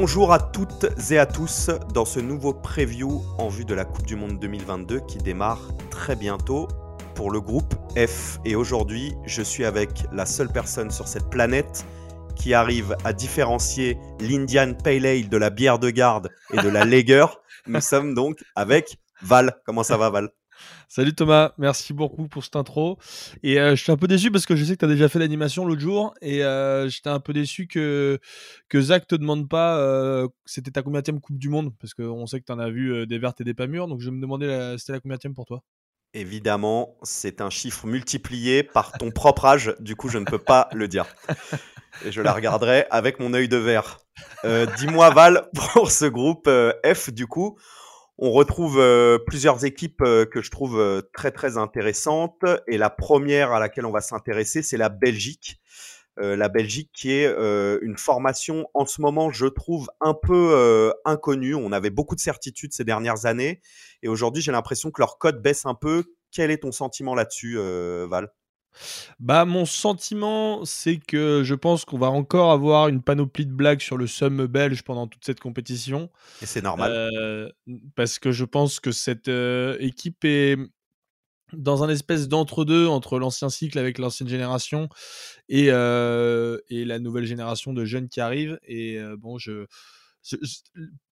Bonjour à toutes et à tous dans ce nouveau preview en vue de la Coupe du Monde 2022 qui démarre très bientôt pour le groupe F. Et aujourd'hui, je suis avec la seule personne sur cette planète qui arrive à différencier l'Indian Pale Ale de la bière de garde et de la Lager. Nous sommes donc avec Val. Comment ça va Val? Salut Thomas, merci beaucoup pour cette intro. Et euh, je suis un peu déçu parce que je sais que tu as déjà fait l'animation l'autre jour et euh, j'étais un peu déçu que, que Zach te demande pas euh, c'était ta combien Coupe du Monde parce qu'on sait que tu en as vu des vertes et des pas mûres donc je me demandais c'était la combien pour toi Évidemment, c'est un chiffre multiplié par ton propre âge, du coup je ne peux pas le dire. Et je la regarderai avec mon œil de verre. Dis-moi Val, pour ce groupe F, du coup, on retrouve euh, plusieurs équipes euh, que je trouve euh, très très intéressantes et la première à laquelle on va s'intéresser c'est la Belgique. la Belgique qui est une formation en ce moment je trouve un peu inconnue. On avait beaucoup de certitudes ces dernières années et aujourd'hui j'ai l'impression que leur code baisse un peu. Quel est ton sentiment là-dessus Val? Bah, mon sentiment, c'est que je pense qu'on va encore avoir une panoplie de blagues sur le Somme belge pendant toute cette compétition. Et c'est normal. Euh, parce que je pense que cette euh, équipe est dans un espèce d'entre-deux entre l'ancien cycle avec l'ancienne génération et, euh, et la nouvelle génération de jeunes qui arrivent. Et bon, je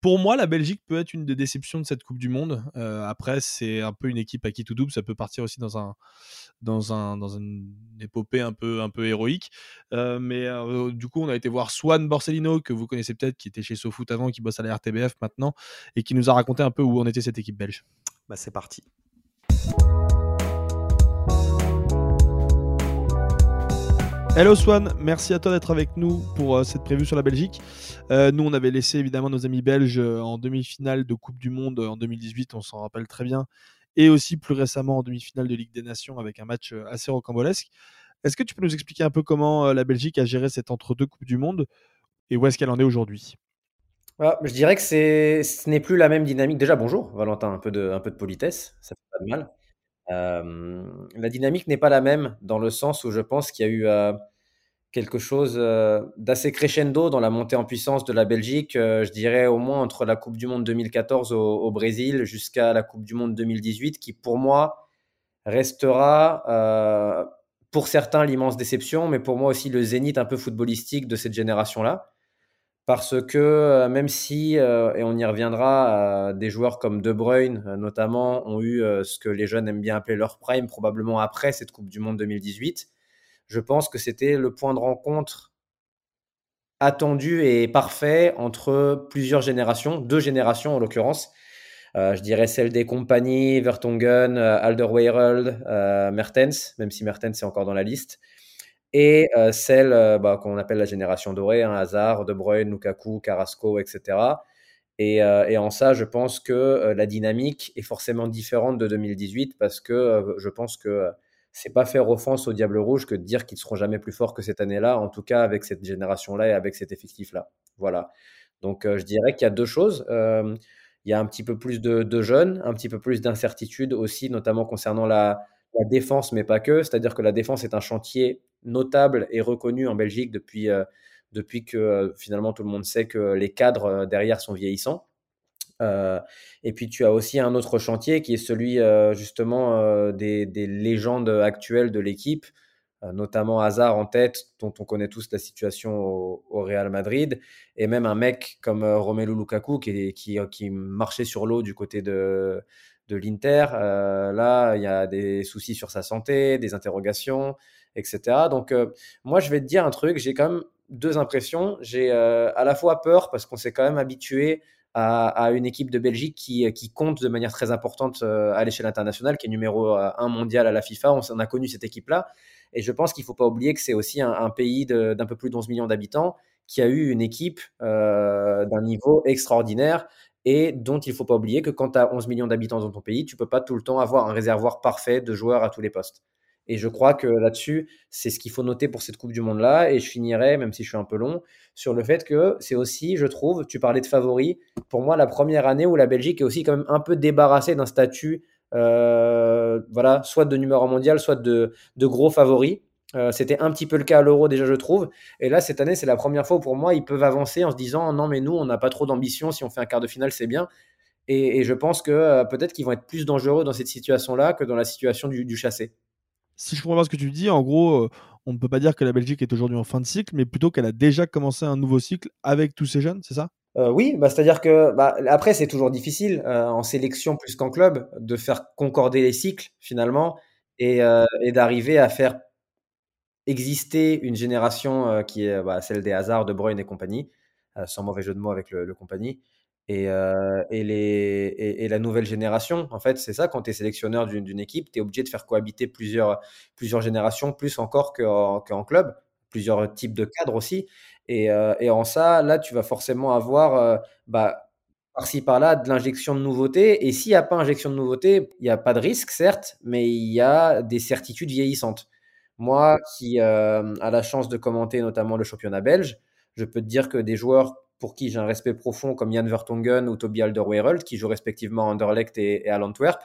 pour moi, la Belgique peut être une des déceptions de cette Coupe du Monde. après, c'est un peu une équipe à qui tout double. Ça peut partir aussi dans un, dans un, dans une épopée un peu, un peu héroïque. mais du coup, on a été voir Swan Borsellino, que vous connaissez peut-être, qui était chez SoFoot avant, qui bosse à la RTBF maintenant, et qui nous a raconté un peu où en était cette équipe belge. Bah, c'est parti. Hello Swan, merci à toi d'être avec nous pour euh, cette prévue sur la Belgique. Euh, nous, on avait laissé évidemment nos amis belges euh, en demi-finale de Coupe du Monde en 2018, on s'en rappelle très bien, et aussi plus récemment en demi-finale de Ligue des Nations avec un match assez rocambolesque. Est-ce que tu peux nous expliquer un peu comment la Belgique a géré cette entre-deux Coupes du Monde et où est-ce qu'elle en est aujourd'hui? Ah, je dirais que ce n'est plus la même dynamique. Déjà, bonjour Valentin, un peu de, un peu de politesse, ça fait pas de mal la dynamique n'est pas la même dans le sens où je pense qu'il y a eu euh, quelque chose euh, d'assez crescendo dans la montée en puissance de la Belgique, euh, je dirais au moins entre la Coupe du Monde 2014 au, Brésil jusqu'à la Coupe du Monde 2018, qui pour moi restera pour certains l'immense déception, mais pour moi aussi le zénith un peu footballistique de cette génération-là parce que euh, même si, euh, et on y reviendra, euh, des joueurs comme De Bruyne notamment ont eu ce que les jeunes aiment bien appeler leur prime, probablement après cette Coupe du Monde 2018, je pense que c'était le point de rencontre attendu et parfait entre plusieurs générations, deux générations en l'occurrence. je dirais celle des compagnies, Vertonghen, Alderweireld, Mertens, même si Mertens est encore dans la liste et euh, celle euh, bah, qu'on appelle la génération dorée, un hein, Hazard, De Bruyne, Lukaku, Carrasco, etc. Et, euh, et, en ça, je pense que la dynamique est forcément différente de 2018 parce que je pense que c'est pas faire offense au Diable Rouge que de dire qu'ils ne seront jamais plus forts que cette année-là, en tout cas avec cette génération-là et avec cet effectif-là. Voilà. Donc je dirais qu'il y a deux choses. il y a un petit peu plus de, de jeunes, un petit peu plus d'incertitude aussi, notamment concernant la défense, mais pas que. C'est-à-dire que la défense est un chantier notable et reconnu en Belgique depuis, euh, depuis que euh, finalement tout le monde sait que les cadres euh, derrière sont vieillissants. et puis tu as aussi un autre chantier qui est celui justement des, légendes actuelles de l'équipe, notamment Hazard en tête, dont on connaît tous la situation au, Real Madrid, et même un mec comme Romelu Lukaku qui, qui, qui marchait sur l'eau du côté de, de l'Inter. là, il y a des soucis sur sa santé, des interrogations etc. Donc, euh, moi, je vais te dire un truc, j'ai quand même deux impressions. J'ai euh, à la fois peur parce qu'on s'est quand même habitué à, une équipe de Belgique qui, qui compte de manière très importante euh, à l'échelle internationale, qui est numéro un mondial à la FIFA. On, a connu cette équipe-là. Et je pense qu'il ne faut pas oublier que c'est aussi un, pays d'un peu plus de 11 millions d'habitants qui a eu une équipe d'un niveau extraordinaire et dont il ne faut pas oublier que quand tu as 11 millions d'habitants dans ton pays, tu ne peux pas tout le temps avoir un réservoir parfait de joueurs à tous les postes. Et je crois que là-dessus, c'est ce qu'il faut noter pour cette Coupe du Monde-là. Et je finirai, même si je suis un peu long, sur le fait que c'est aussi, je trouve, tu parlais de favoris, pour moi, la première année où la Belgique est aussi quand même un peu débarrassée d'un statut, euh, voilà, soit de numéro mondial, soit de, gros favoris. Euh, c'était un petit peu le cas à l'Euro déjà, je trouve. Et là, cette année, c'est la première fois où pour moi, ils peuvent avancer en se disant non, mais nous, on n'a pas trop d'ambition. Si on fait un quart de finale, c'est bien. Et, je pense que euh, peut-être qu'ils vont être plus dangereux dans cette situation-là que dans la situation du, chassé. Si je comprends bien ce que tu dis, en gros, euh, on ne peut pas dire que la Belgique est aujourd'hui en fin de cycle, mais plutôt qu'elle a déjà commencé un nouveau cycle avec tous ces jeunes, c'est ça? Oui, bah, c'est-à-dire que bah, après c'est toujours difficile en sélection plus qu'en club de faire concorder les cycles finalement et, d'arriver à faire exister une génération euh, qui est bah, celle des hasards, de Bruyne et compagnie, euh, sans mauvais jeu de mots avec le, compagnie, et, euh, et, les, et, la nouvelle génération. En fait, c'est ça, quand tu es sélectionneur d'une équipe, tu es obligé de faire cohabiter plusieurs, plusieurs générations, plus encore qu'en club, plusieurs types de cadres aussi. Et, en ça, là, tu vas forcément avoir bah, par-ci par-là de l'injection de nouveautés. Et s'il n'y a pas injection de nouveautés, il n'y a pas de risque, certes, mais il y a des certitudes vieillissantes. Moi, qui euh, a la chance de commenter notamment le championnat belge, je peux te dire que des joueurs pour qui j'ai un respect profond, comme Jan Vertonghen ou Toby Alderweireld, qui jouent respectivement à Anderlecht et, à l'Antwerp,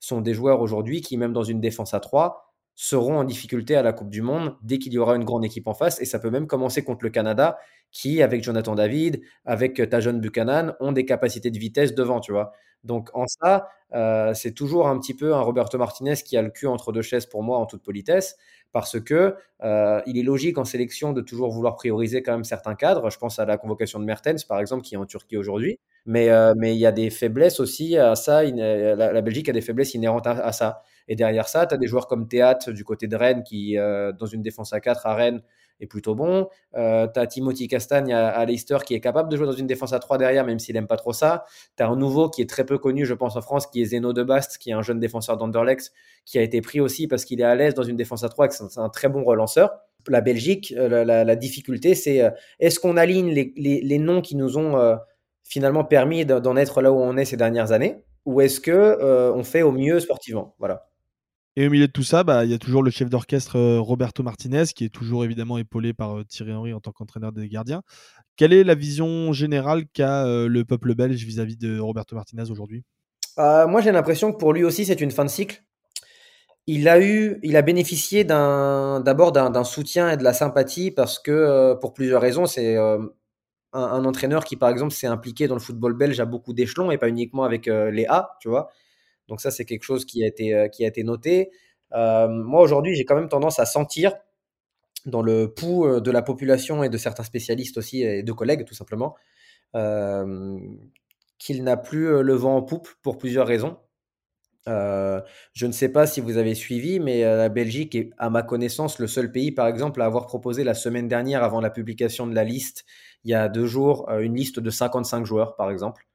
sont des joueurs aujourd'hui qui, même dans une défense à 3, seront en difficulté à la Coupe du Monde dès qu'il y aura une grande équipe en face. Et ça peut même commencer contre le Canada, qui, avec Jonathan David, avec Tajon Buchanan, ont des capacités de vitesse devant, tu vois. Donc en ça, euh, c'est toujours un petit peu un Roberto Martinez qui a le cul entre deux chaises pour moi en toute politesse parce que euh, il est logique en sélection de toujours vouloir prioriser quand même certains cadres. Je pense à la convocation de Mertens, par exemple, qui est en Turquie aujourd'hui. Mais, euh, mais il y a des faiblesses aussi à ça. La, Belgique a des faiblesses inhérentes à, ça. Et derrière ça, tu as des joueurs comme Théâtre du côté de Rennes, qui, euh, dans une défense à 4 à Rennes, est plutôt bon. Euh, tu as Timothy Castagne à, Leicester qui est capable de jouer dans une défense à 3 derrière, même s'il n'aime pas trop ça. Tu as un nouveau qui est très peu connu, je pense, en France, qui est Zeno de Bast, qui est un jeune défenseur d'Anderlecht, qui a été pris aussi parce qu'il est à l'aise dans une défense à 3 et que c'est un très bon relanceur. La Belgique, euh, la, difficulté, c'est euh, est-ce qu'on aligne les, noms qui nous ont finalement permis d'en être là où on est ces dernières années? Ou est-ce que on fait au mieux sportivement? Voilà. Et au milieu de tout ça, bah, il y a toujours le chef d'orchestre euh, Roberto Martinez, qui est toujours évidemment épaulé par euh, Thierry Henry en tant qu'entraîneur des gardiens. Quelle est la vision générale qu'a euh, le peuple belge vis-à-vis de Roberto Martinez aujourd'hui? Moi, j'ai l'impression que pour lui aussi, c'est une fin de cycle. Il a eu, il a bénéficié d'abord d'un soutien et de la sympathie parce que, pour plusieurs raisons, c'est un, un, entraîneur qui, par exemple, s'est impliqué dans le football belge à beaucoup d'échelons et pas uniquement avec les A, tu vois. Donc ça, c'est quelque chose qui a été, euh, qui a été noté. Euh, moi, aujourd'hui, j'ai quand même tendance à sentir dans le pouls euh, de la population et de certains spécialistes aussi, et de collègues tout simplement, qu'il n'a plus le vent en poupe pour plusieurs raisons. je ne sais pas si vous avez suivi, mais la Belgique est, à ma connaissance, le seul pays, par exemple, à avoir proposé la semaine dernière, avant la publication de la liste, il y a deux jours, une liste de 55 joueurs, par exemple.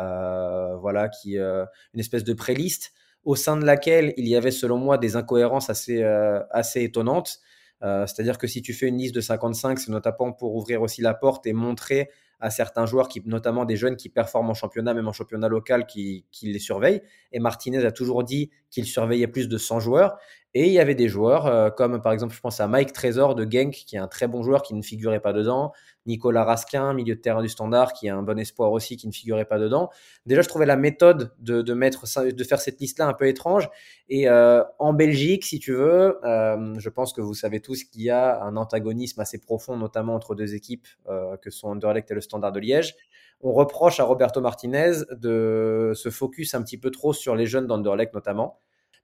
Euh, voilà, qui euh, une espèce de pré-liste au sein de laquelle il y avait selon moi des incohérences assez, euh, assez étonnantes. C'est-à-dire que si tu fais une liste de 55, c'est notamment pour ouvrir aussi la porte et montrer à certains joueurs, qui, notamment des jeunes qui performent en championnat, même en championnat local, qui, les surveillent. Et Martinez a toujours dit qu'il surveillait plus de 100 joueurs. Et il y avait des joueurs, comme par exemple, je pense à Mike Trésor de Genk, qui est un très bon joueur qui ne figurait pas dedans. Nicolas Raskin, milieu de terrain du Standard, qui est un bon espoir aussi, qui ne figurait pas dedans. Déjà, je trouvais la méthode de, mettre, de faire cette liste-là un peu étrange. Et euh, en Belgique, si tu veux, euh, je pense que vous savez tous qu'il y a un antagonisme assez profond, notamment entre deux équipes euh, que sont Anderlecht et le Standard de Liège. On reproche à Roberto Martinez de se focus un petit peu trop sur les jeunes d'Anderlecht notamment.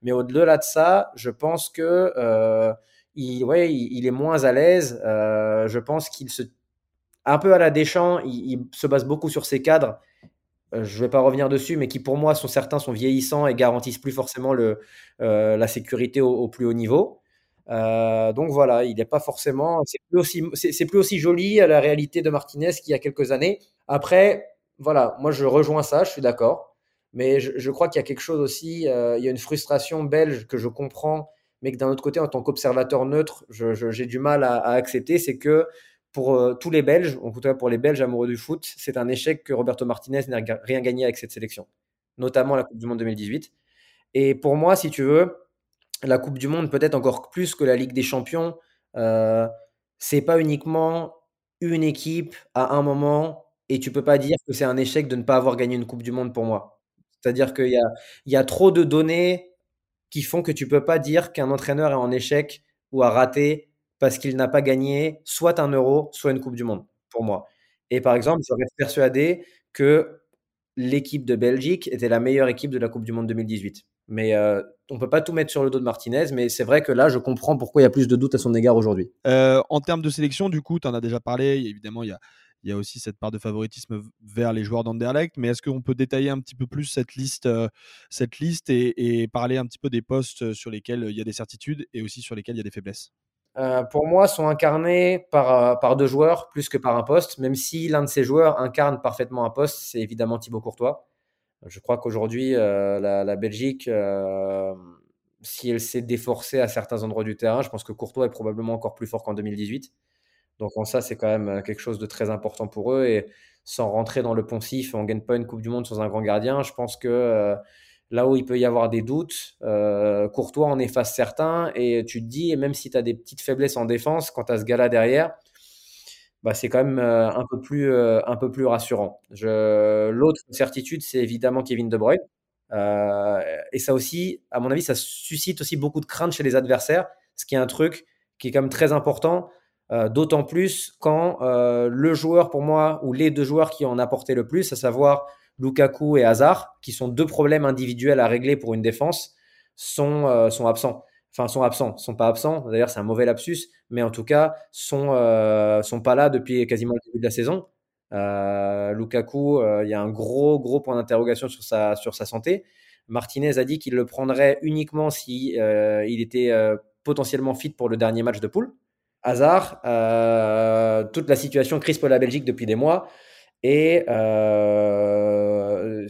Mais au-delà de ça, je pense que il, ouais, il, est moins à l'aise. je pense qu'il se un peu à la Deschamps, il, se base beaucoup sur ses cadres. Euh, je ne vais pas revenir dessus, mais qui pour moi sont certains sont vieillissants et garantissent plus forcément le, euh, la sécurité au, plus haut niveau. Euh, donc voilà, il n'est pas forcément. C'est plus, aussi, c'est, plus aussi joli à la réalité de Martinez qu'il y a quelques années. Après, voilà, moi je rejoins ça, je suis d'accord. Mais je, crois qu'il y a quelque chose aussi, il y a une frustration belge que je comprends, mais que d'un autre côté, en tant qu'observateur neutre, j'ai du mal à accepter, c'est que pour euh, tous les Belges, en tout cas pour les Belges amoureux du foot, c'est un échec que Roberto Martinez n'a rien gagné avec cette sélection, notamment la Coupe du Monde 2018. Et pour moi, si tu veux, la Coupe du Monde, peut-être encore plus que la Ligue des Champions, euh, c'est pas uniquement une équipe à un moment, et tu peux pas dire que c'est un échec de ne pas avoir gagné une Coupe du Monde pour moi. C'est-à-dire qu'il y a, trop de données qui font que tu peux pas dire qu'un entraîneur est en échec ou a raté parce qu'il n'a pas gagné soit un euro, soit une Coupe du Monde, pour moi. Et par exemple, je reste persuadé que l'équipe de Belgique était la meilleure équipe de la Coupe du Monde 2018. Mais euh, on peut pas tout mettre sur le dos de Martinez, mais c'est vrai que là, je comprends pourquoi il y a plus de doutes à son égard aujourd'hui. Euh, en termes de sélection, du coup, tu en as déjà parlé. Évidemment, il y a, il y a aussi cette part de favoritisme vers les joueurs d'Anderlecht. Mais est-ce qu'on peut détailler un petit peu plus cette liste, euh, cette liste et, parler un petit peu des postes sur lesquels il y a des certitudes et aussi sur lesquels il y a des faiblesses? Euh, pour moi, sont incarnés par, euh, par deux joueurs plus que par un poste, même si l'un de ces joueurs incarne parfaitement un poste, c'est évidemment Thibaut Courtois. Je crois qu'aujourd'hui, euh, la, Belgique, euh, si elle s'est déforcée à certains endroits du terrain, je pense que Courtois est probablement encore plus fort qu'en 2018. Donc ça, c'est quand même quelque chose de très important pour eux. Et sans rentrer dans le poncif, on ne gagne pas une Coupe du Monde sans un grand gardien. Je pense que là où il peut y avoir des doutes, euh, Courtois en efface certains et tu te dis, même si tu as des petites faiblesses en défense, quand tu as ce gars-là derrière, bah, c'est quand même euh, un, peu plus, euh, rassurant. L'autre certitude, c'est évidemment Kevin De Bruyne. Euh, et ça aussi, à mon avis, ça suscite aussi beaucoup de crainte chez les adversaires, ce qui est un truc qui est quand même très important. Euh, d'autant plus quand euh, le joueur, pour moi, ou les deux joueurs qui en apporté le plus, à savoir Lukaku et Hazard, qui sont deux problèmes individuels à régler pour une défense, sont, euh, sont absents. Enfin, sont absents, sont pas absents. D'ailleurs, c'est un mauvais lapsus, mais en tout cas, sont, sont pas là depuis quasiment le début de la saison. Lukaku, il y a un gros, gros point d'interrogation sur sa, sur sa santé. Martinez a dit qu'il le prendrait uniquement si il était potentiellement fit pour le dernier match de poule. Hazard, toute la situation crispe la Belgique depuis des mois. Et euh,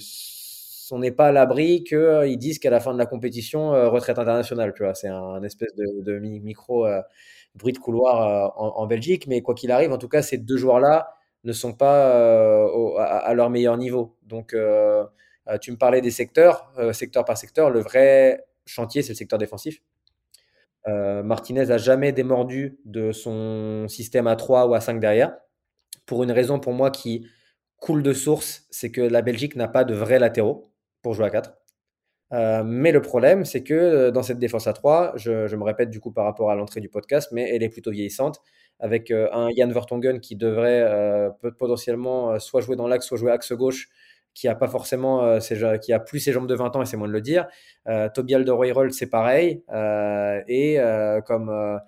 on n'est pas à l'abri qu'ils euh, disent qu'à la fin de la compétition, euh, retraite internationale. Tu vois, c'est un, espèce de, micro bruit de couloir en, Belgique. Mais quoi qu'il arrive, en tout cas, ces deux joueurs-là ne sont pas à, à, leur meilleur niveau. Donc, tu me parlais des secteurs, secteur par secteur. Le vrai chantier, c'est le secteur défensif. Martinez a jamais démordu de son système à 3 ou à 5 derrière, pour une raison pour moi qui cool de source, c'est que la Belgique n'a pas de vrais latéraux pour jouer à 4. Euh, mais le problème, c'est que euh, dans cette défense à 3, je, me répète du coup par rapport à l'entrée du podcast, mais elle est plutôt vieillissante, avec euh, un Jan Vertonghen qui devrait euh, potentiellement soit jouer dans l'axe, soit jouer axe gauche, qui a pas forcément ses, qui a plus ses jambes de 20 ans, et c'est moins de le dire. Euh, Toby Alderweireld, c'est pareil, et comme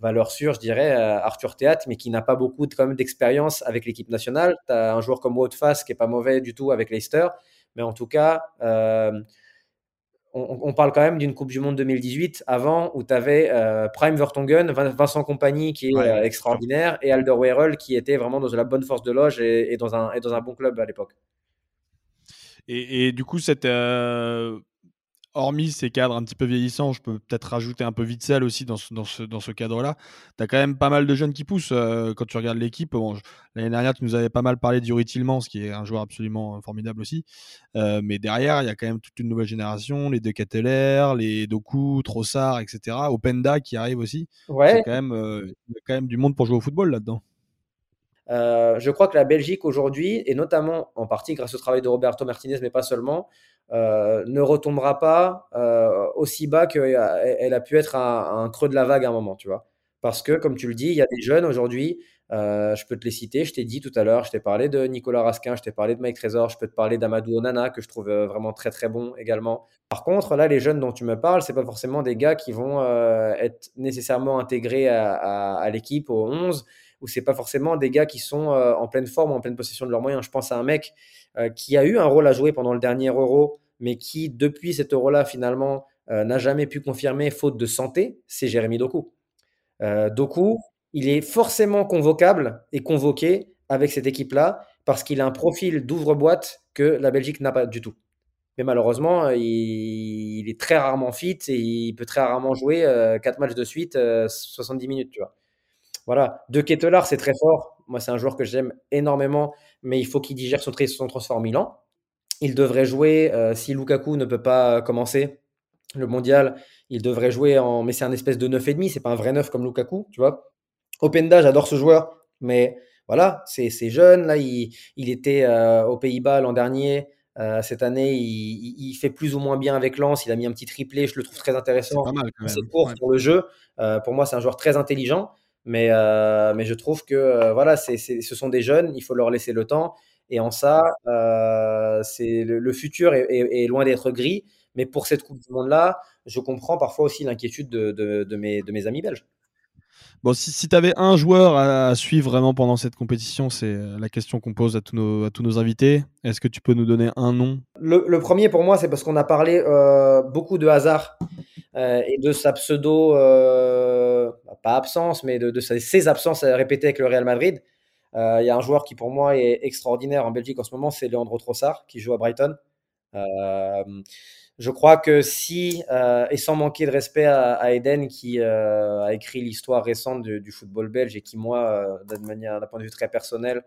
valeur sûre, je dirais, euh, Arthur Théâtre, mais qui n'a pas beaucoup d'expérience avec l'équipe nationale. Tu as un joueur comme Wout Fass qui est pas mauvais du tout avec Leicester, mais en tout cas, euh, on, on, parle quand même d'une Coupe du Monde 2018 avant où tu avais euh, Prime Vertonghen, Vincent Compagnie qui est ouais, euh, extraordinaire et Alderweireld qui était vraiment dans la bonne force de loge et, et, dans, un, et dans un bon club à l'époque. Et, et, du coup, cette, euh, hormis ces cadres un petit peu vieillissants, je peux peut-être rajouter un peu Witzel aussi dans ce, dans ce, dans ce cadre-là. Tu as quand même pas mal de jeunes qui poussent euh, quand tu regardes l'équipe. Bon, L'année dernière, tu nous avais pas mal parlé d'Yuri Tillmans, qui est un joueur absolument formidable aussi. Euh, mais derrière, il y a quand même toute une nouvelle génération, les De les Doku, Trossard, etc. Openda qui arrive aussi. Ouais. Quand même, euh, il y a quand même du monde pour jouer au football là-dedans. Euh, je crois que la Belgique aujourd'hui, et notamment en partie grâce au travail de Roberto Martinez, mais pas seulement, euh, ne retombera pas euh, aussi bas qu'elle a pu être à, un creux de la vague à un moment, tu vois. Parce que, comme tu le dis, il y a des jeunes aujourd'hui, je peux te les citer, je t'ai dit tout à l'heure, je t'ai parlé de Nicolas Raskin, je t'ai parlé de Mike Trésor, je peux te parler d'Amadou Onana, que je trouve vraiment très très bon également. Par contre, là, les jeunes dont tu me parles, c'est pas forcément des gars qui vont être nécessairement intégrés à, à, l'équipe, au 11, ou c'est pas forcément des gars qui sont euh, en pleine forme, en pleine possession de leurs moyens. Je pense à un mec euh, qui a eu un rôle à jouer pendant le dernier Euro, mais qui, depuis cet Euro-là, finalement, euh, n'a jamais pu confirmer, faute de santé, c'est Jérémy Doku. Doku, il est forcément convocable et convoqué avec cette équipe-là parce qu'il a un profil d'ouvre-boîte que la Belgique n'a pas du tout. Mais malheureusement, il, est très rarement fit et il peut très rarement jouer euh, 4 matchs de suite, euh, 70 minutes, tu vois. Voilà. De Ketelaar, c'est très fort. Moi, c'est un joueur que j'aime énormément, mais il faut qu'il digère son, son, transfert en Milan. Il devrait jouer, euh, si Lukaku ne peut pas commencer le mondial, il devrait jouer en. Mais c'est un espèce de 9,5, c'est pas un vrai 9 comme Lukaku, tu vois. Openda, j'adore ce joueur, mais voilà, c'est jeune. Là, il, il était euh, aux Pays-Bas l'an dernier. Euh, cette année, il, fait plus ou moins bien avec Lens. Il a mis un petit triplé. Je le trouve très intéressant. C'est court pour le jeu. Euh, pour moi, c'est un joueur très intelligent. Mais, euh, mais je trouve que voilà, c'est, ce sont des jeunes. Il faut leur laisser le temps. Et en ça, c'est le, futur est, loin d'être gris. Mais pour cette Coupe du Monde-là, je comprends parfois aussi l'inquiétude de, de, mes, de mes amis belges. Bon, si, si tu avais un joueur à, suivre vraiment pendant cette compétition, c'est euh, la question qu'on pose à tous nos, à tous nos invités. Est-ce que tu peux nous donner un nom? Le, premier pour moi, c'est parce qu'on a parlé euh, beaucoup de hasard euh, et de sa pseudo, pas absence, mais de, ses absences répétées avec le Real Madrid. Il y a un joueur qui pour moi est extraordinaire en Belgique en ce moment, c'est Leandro Trossard qui joue à Brighton. Je crois que si, euh, et sans manquer de respect à, Eden qui euh, a écrit l'histoire récente du football belge et qui, moi, euh, d'un point de vue très personnel,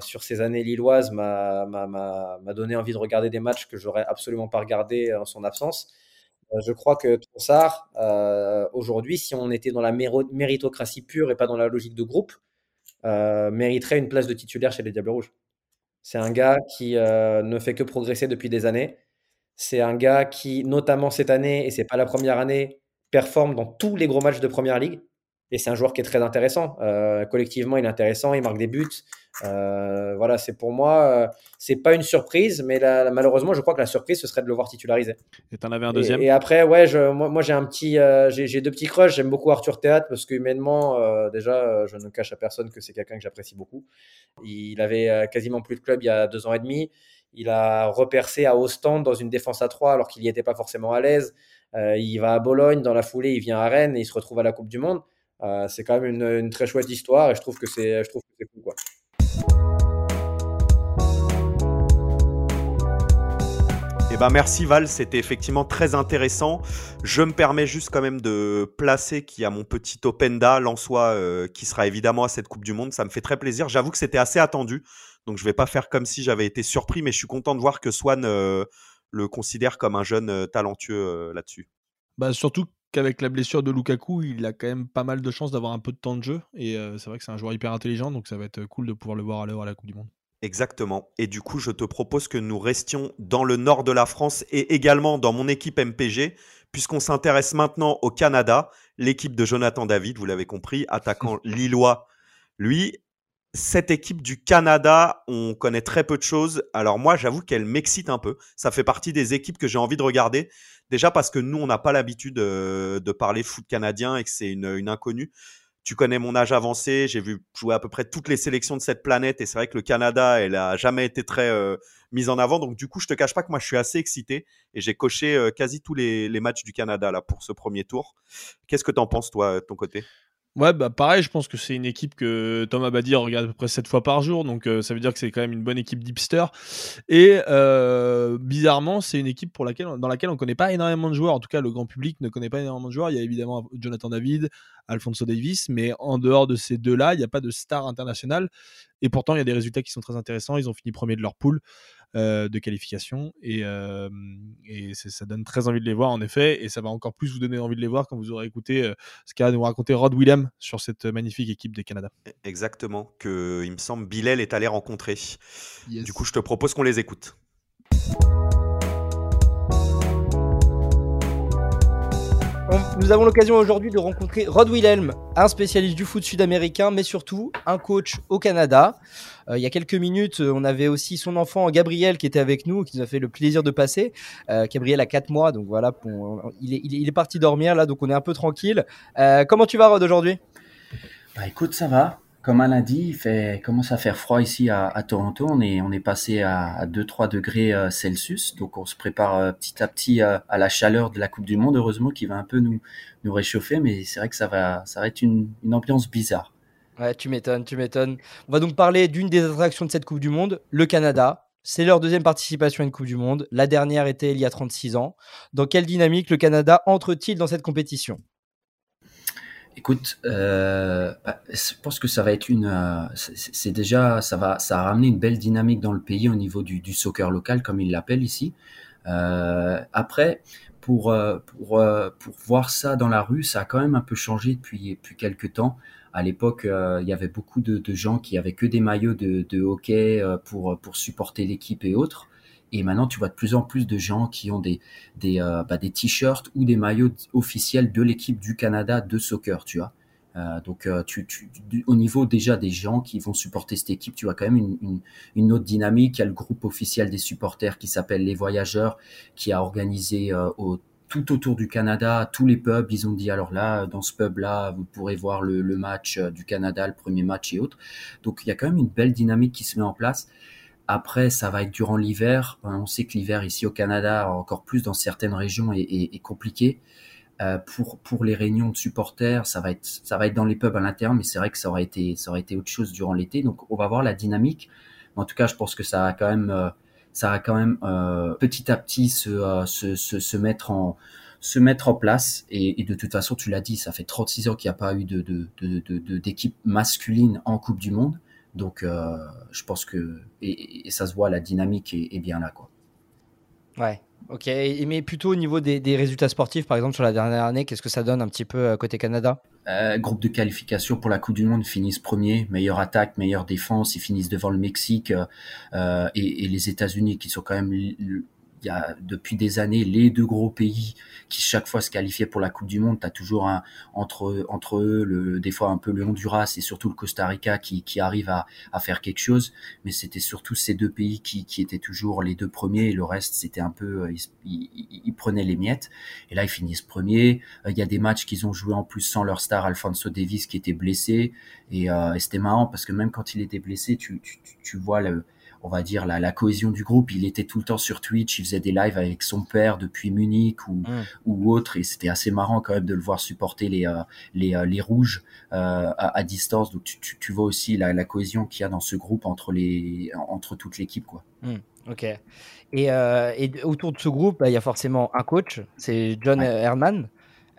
sur ces années lilloises, m'a donné envie de regarder des matchs que j'aurais absolument pas regardé en son absence. Je crois que Trossard, aujourd'hui, si on était dans la méritocratie pure et pas dans la logique de groupe, mériterait une place de titulaire chez les Diables Rouges. C'est un gars qui ne fait que progresser depuis des années c'est un gars qui, notamment cette année, et c'est pas la première année, performe dans tous les gros matchs de première ligue. Et c'est un joueur qui est très intéressant. Euh, collectivement, il est intéressant, il marque des buts. Euh, voilà, c'est pour moi, euh, c'est pas une surprise, mais malheureusement, je crois que la surprise, ce serait de le voir titularisé. Et tu en avais un deuxième Et, après, ouais, je, moi, j'ai un petit, j'ai deux petits crushs. J'aime beaucoup Arthur Théâtre parce qu'humainement, déjà, je ne cache à personne que c'est quelqu'un que j'apprécie beaucoup. Il avait quasiment plus de club il y a deux ans et demi. Il a repercé à Ostende dans une défense à 3 alors qu'il n'y était pas forcément à l'aise. Il va à Bologne, dans la foulée, il vient à Rennes et il se retrouve à la Coupe du Monde. Euh, c'est quand même une, très chouette histoire et je trouve que c'est, je trouve que c'est cool. Quoi. Eh ben merci Val, c'était effectivement très intéressant. Je me permets juste quand même de placer qu'il y a mon petit Openda, Lançois, euh, qui sera évidemment à cette Coupe du Monde. Ça me fait très plaisir. J'avoue que c'était assez attendu. Donc je vais pas faire comme si j'avais été surpris, mais je suis content de voir que Swan euh, le considère comme un jeune euh, talentueux euh, là-dessus. Bah surtout qu'avec la blessure de Lukaku, il a quand même pas mal de chances d'avoir un peu de temps de jeu. Et c'est vrai que c'est un joueur hyper intelligent, donc ça va être cool de pouvoir le voir à l'heure à la Coupe du Monde. Exactement. Et du coup, je te propose que nous restions dans le nord de la France et également dans mon équipe MPG, puisqu'on s'intéresse maintenant au Canada, l'équipe de Jonathan David, vous l'avez compris, attaquant lillois. Lui, cette équipe du Canada, on connaît très peu de choses. Alors moi, j'avoue qu'elle m'excite un peu. Ça fait partie des équipes que j'ai envie de regarder. Déjà parce que nous, on n'a pas l'habitude euh, de parler foot canadien et que c'est une, inconnue. Tu connais mon âge avancé, j'ai vu jouer à peu près toutes les sélections de cette planète et c'est vrai que le Canada, elle a jamais été très euh, mise en avant. Donc du coup, je te cache pas que moi, je suis assez excité et j'ai coché euh, quasi tous les, les, matchs du Canada là pour ce premier tour. Qu'est-ce que tu en penses toi de ton côté? Ouais, bah pareil, je pense que c'est une équipe que Thomas Badi regarde à peu près 7 fois par jour, donc euh, ça veut dire que c'est quand même une bonne équipe d'hipster. Et euh, bizarrement, c'est une équipe dans laquelle on ne connaît pas énormément de joueurs, en tout cas le grand public ne connaît pas énormément de joueurs. Il y a évidemment Jonathan David, Alfonso Davis, mais en dehors de ces deux-là, il n'y a pas de star internationale. Et pourtant, il y a des résultats qui sont très intéressants. Ils ont fini premier de leur poule. Euh, de qualification. Et, euh, et ça donne très envie de les voir, en effet. Et ça va encore plus vous donner envie de les voir quand vous aurez écouté euh, ce qu'a nous raconter Rod Willem sur cette magnifique équipe des Canada. E, exactement, que il me semble Bilal est allé rencontrer. Du coup, je te propose qu'on les écoute. Nous avons l'occasion aujourd'hui de rencontrer Rod Wilhelm, un spécialiste du foot sud-américain, mais surtout un coach au Canada. Euh, il y a quelques minutes, on avait aussi son enfant Gabriel qui était avec nous, qui nous a fait le plaisir de passer. Euh, Gabriel a 4 mois, donc voilà, il, est, parti dormir là, donc on est un peu tranquille. Euh, comment tu vas Rod aujourd'hui? Bah écoute, ça va comme Alain dit, il commence à faire froid ici à, Toronto. On est, passé à, 2-3 degrés euh, Celsius. Donc, on se prépare euh, petit à petit euh, à la chaleur de la Coupe du Monde, heureusement, qui va un peu nous, réchauffer. Mais c'est vrai que ça va, ça va être une, une ambiance bizarre. Ouais, tu m'étonnes, tu m'étonnes. On va donc parler d'une des attractions de cette Coupe du Monde, le Canada. C'est leur deuxième participation à une Coupe du Monde. La dernière était il y a 36 ans. Dans quelle dynamique le Canada entre-t-il dans cette compétition? Écoute, euh, bah, je pense que ça va être une, euh, c'est déjà, ça va, ça a ramené une belle dynamique dans le pays au niveau du, du soccer local, comme ils l'appellent ici. Euh, après, pour, euh, pour, euh, pour voir ça dans la rue, ça a quand même un peu changé depuis, depuis quelques temps. À l'époque, il y avait beaucoup de, de, gens qui avaient que des maillots de, de hockey pour, pour supporter l'équipe et autres. Et maintenant, tu vois de plus en plus de gens qui ont des des, euh, bah, des t-shirts ou des maillots officiels de l'équipe du Canada de soccer, tu vois. Euh, donc, euh, tu, tu, au niveau déjà des gens qui vont supporter cette équipe, tu vois quand même une, une, une, autre dynamique. Il y a le groupe officiel des supporters qui s'appelle Les Voyageurs, qui a organisé euh, au, tout autour du Canada, tous les pubs, ils ont dit alors là, dans ce pub-là, vous pourrez voir le, le, match du Canada, le premier match et autres. Donc, il y a quand même une belle dynamique qui se met en place. Après, ça va être durant l'hiver. On sait que l'hiver ici au Canada, encore plus dans certaines régions, est, compliqué. Euh, pour pour les réunions de supporters, ça va être ça va être dans les pubs à l'intérieur, mais c'est vrai que ça aurait été ça aurait été autre chose durant l'été. Donc on va voir la dynamique. En tout cas, je pense que ça va quand même euh, ça va quand même euh, petit à petit se, se, se, mettre en se mettre en place et, de toute façon tu l'as dit ça fait 36 ans qu'il n'y a pas eu de d'équipe de, masculine en Coupe du Monde donc euh, je pense que et, et, ça se voit la dynamique est, est bien là quoi. Ouais. Ok, mais plutôt au niveau des, des, résultats sportifs, par exemple sur la dernière année, qu'est-ce que ça donne un petit peu euh, côté Canada? Euh, Groupe de qualification pour la Coupe du Monde finissent premier, meilleure attaque, meilleure défense, ils finissent devant le Mexique euh, et, et, les États-Unis qui sont quand même il y a depuis des années les deux gros pays qui chaque fois se qualifiaient pour la Coupe du Monde. Tu as toujours un, entre, entre eux, le, des fois un peu le Honduras et surtout le Costa Rica qui, qui arrive à, à faire quelque chose. Mais c'était surtout ces deux pays qui, qui étaient toujours les deux premiers et le reste, c'était un peu, euh, ils, ils, ils, prenaient les miettes. Et là, ils finissent premiers. Euh, il y a des matchs qu'ils ont joué en plus sans leur star Alfonso Davis qui était blessé. Et, euh, et c'était marrant parce que même quand il était blessé, tu, tu, tu vois le, on va dire la, la, cohésion du groupe. Il était tout le temps sur Twitch, il faisait des lives avec son père depuis Munich ou, mmh. ou autre, et c'était assez marrant quand même de le voir supporter les euh, les, euh, les rouges euh, à, à, distance. Donc tu, tu, tu vois aussi la, la cohésion qu'il y a dans ce groupe entre les entre toute l'équipe quoi. Mmh. Ok. Et, euh, et, autour de ce groupe, bah, il y a forcément un coach, c'est John ouais. Herman.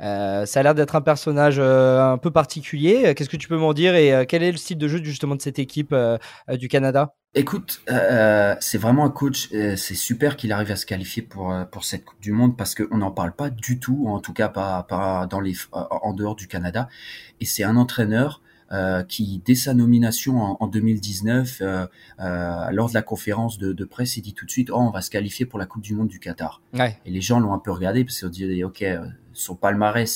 Euh, ça a l'air d'être un personnage euh, un peu particulier. Qu'est-ce que tu peux m'en dire et euh, quel est le style de jeu justement de cette équipe du Canada? Écoute, c'est vraiment un coach. c'est super qu'il arrive à se qualifier pour pour cette Coupe du Monde parce qu'on n'en parle pas du tout, en tout cas pas pas dans les en dehors du Canada. Et c'est un entraîneur euh, qui, dès sa nomination en, en 2019, euh, euh, lors de la conférence de, de, presse, il dit tout de suite, oh, on va se qualifier pour la Coupe du Monde du Qatar. Ouais. Et les gens l'ont un peu regardé parce qu'ils ont dit, ok, son palmarès,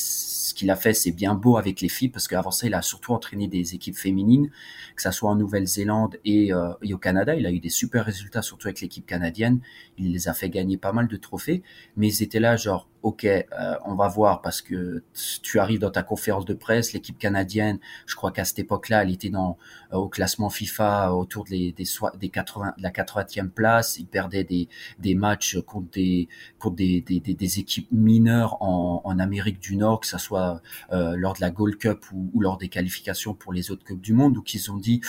ce qu'il a fait, c'est bien beau avec les filles parce qu'avant ça, il a surtout entraîné des équipes féminines, que ça soit en Nouvelle-Zélande et, euh, et, au Canada. Il a eu des super résultats, surtout avec l'équipe canadienne. Il les a fait gagner pas mal de trophées, mais ils étaient là genre, ok, euh, on va voir parce que tu arrives dans ta conférence de presse, l'équipe canadienne, je crois qu'à cette époque-là, elle était dans euh, au classement FIFA autour des des, des 80 de la 80e place. Ils perdaient des des matchs contre des contre des, des, des équipes mineures en, en Amérique du Nord, que ça soit euh, lors de la Gold Cup ou, lors des qualifications pour les autres coupes du monde, donc ils ont dit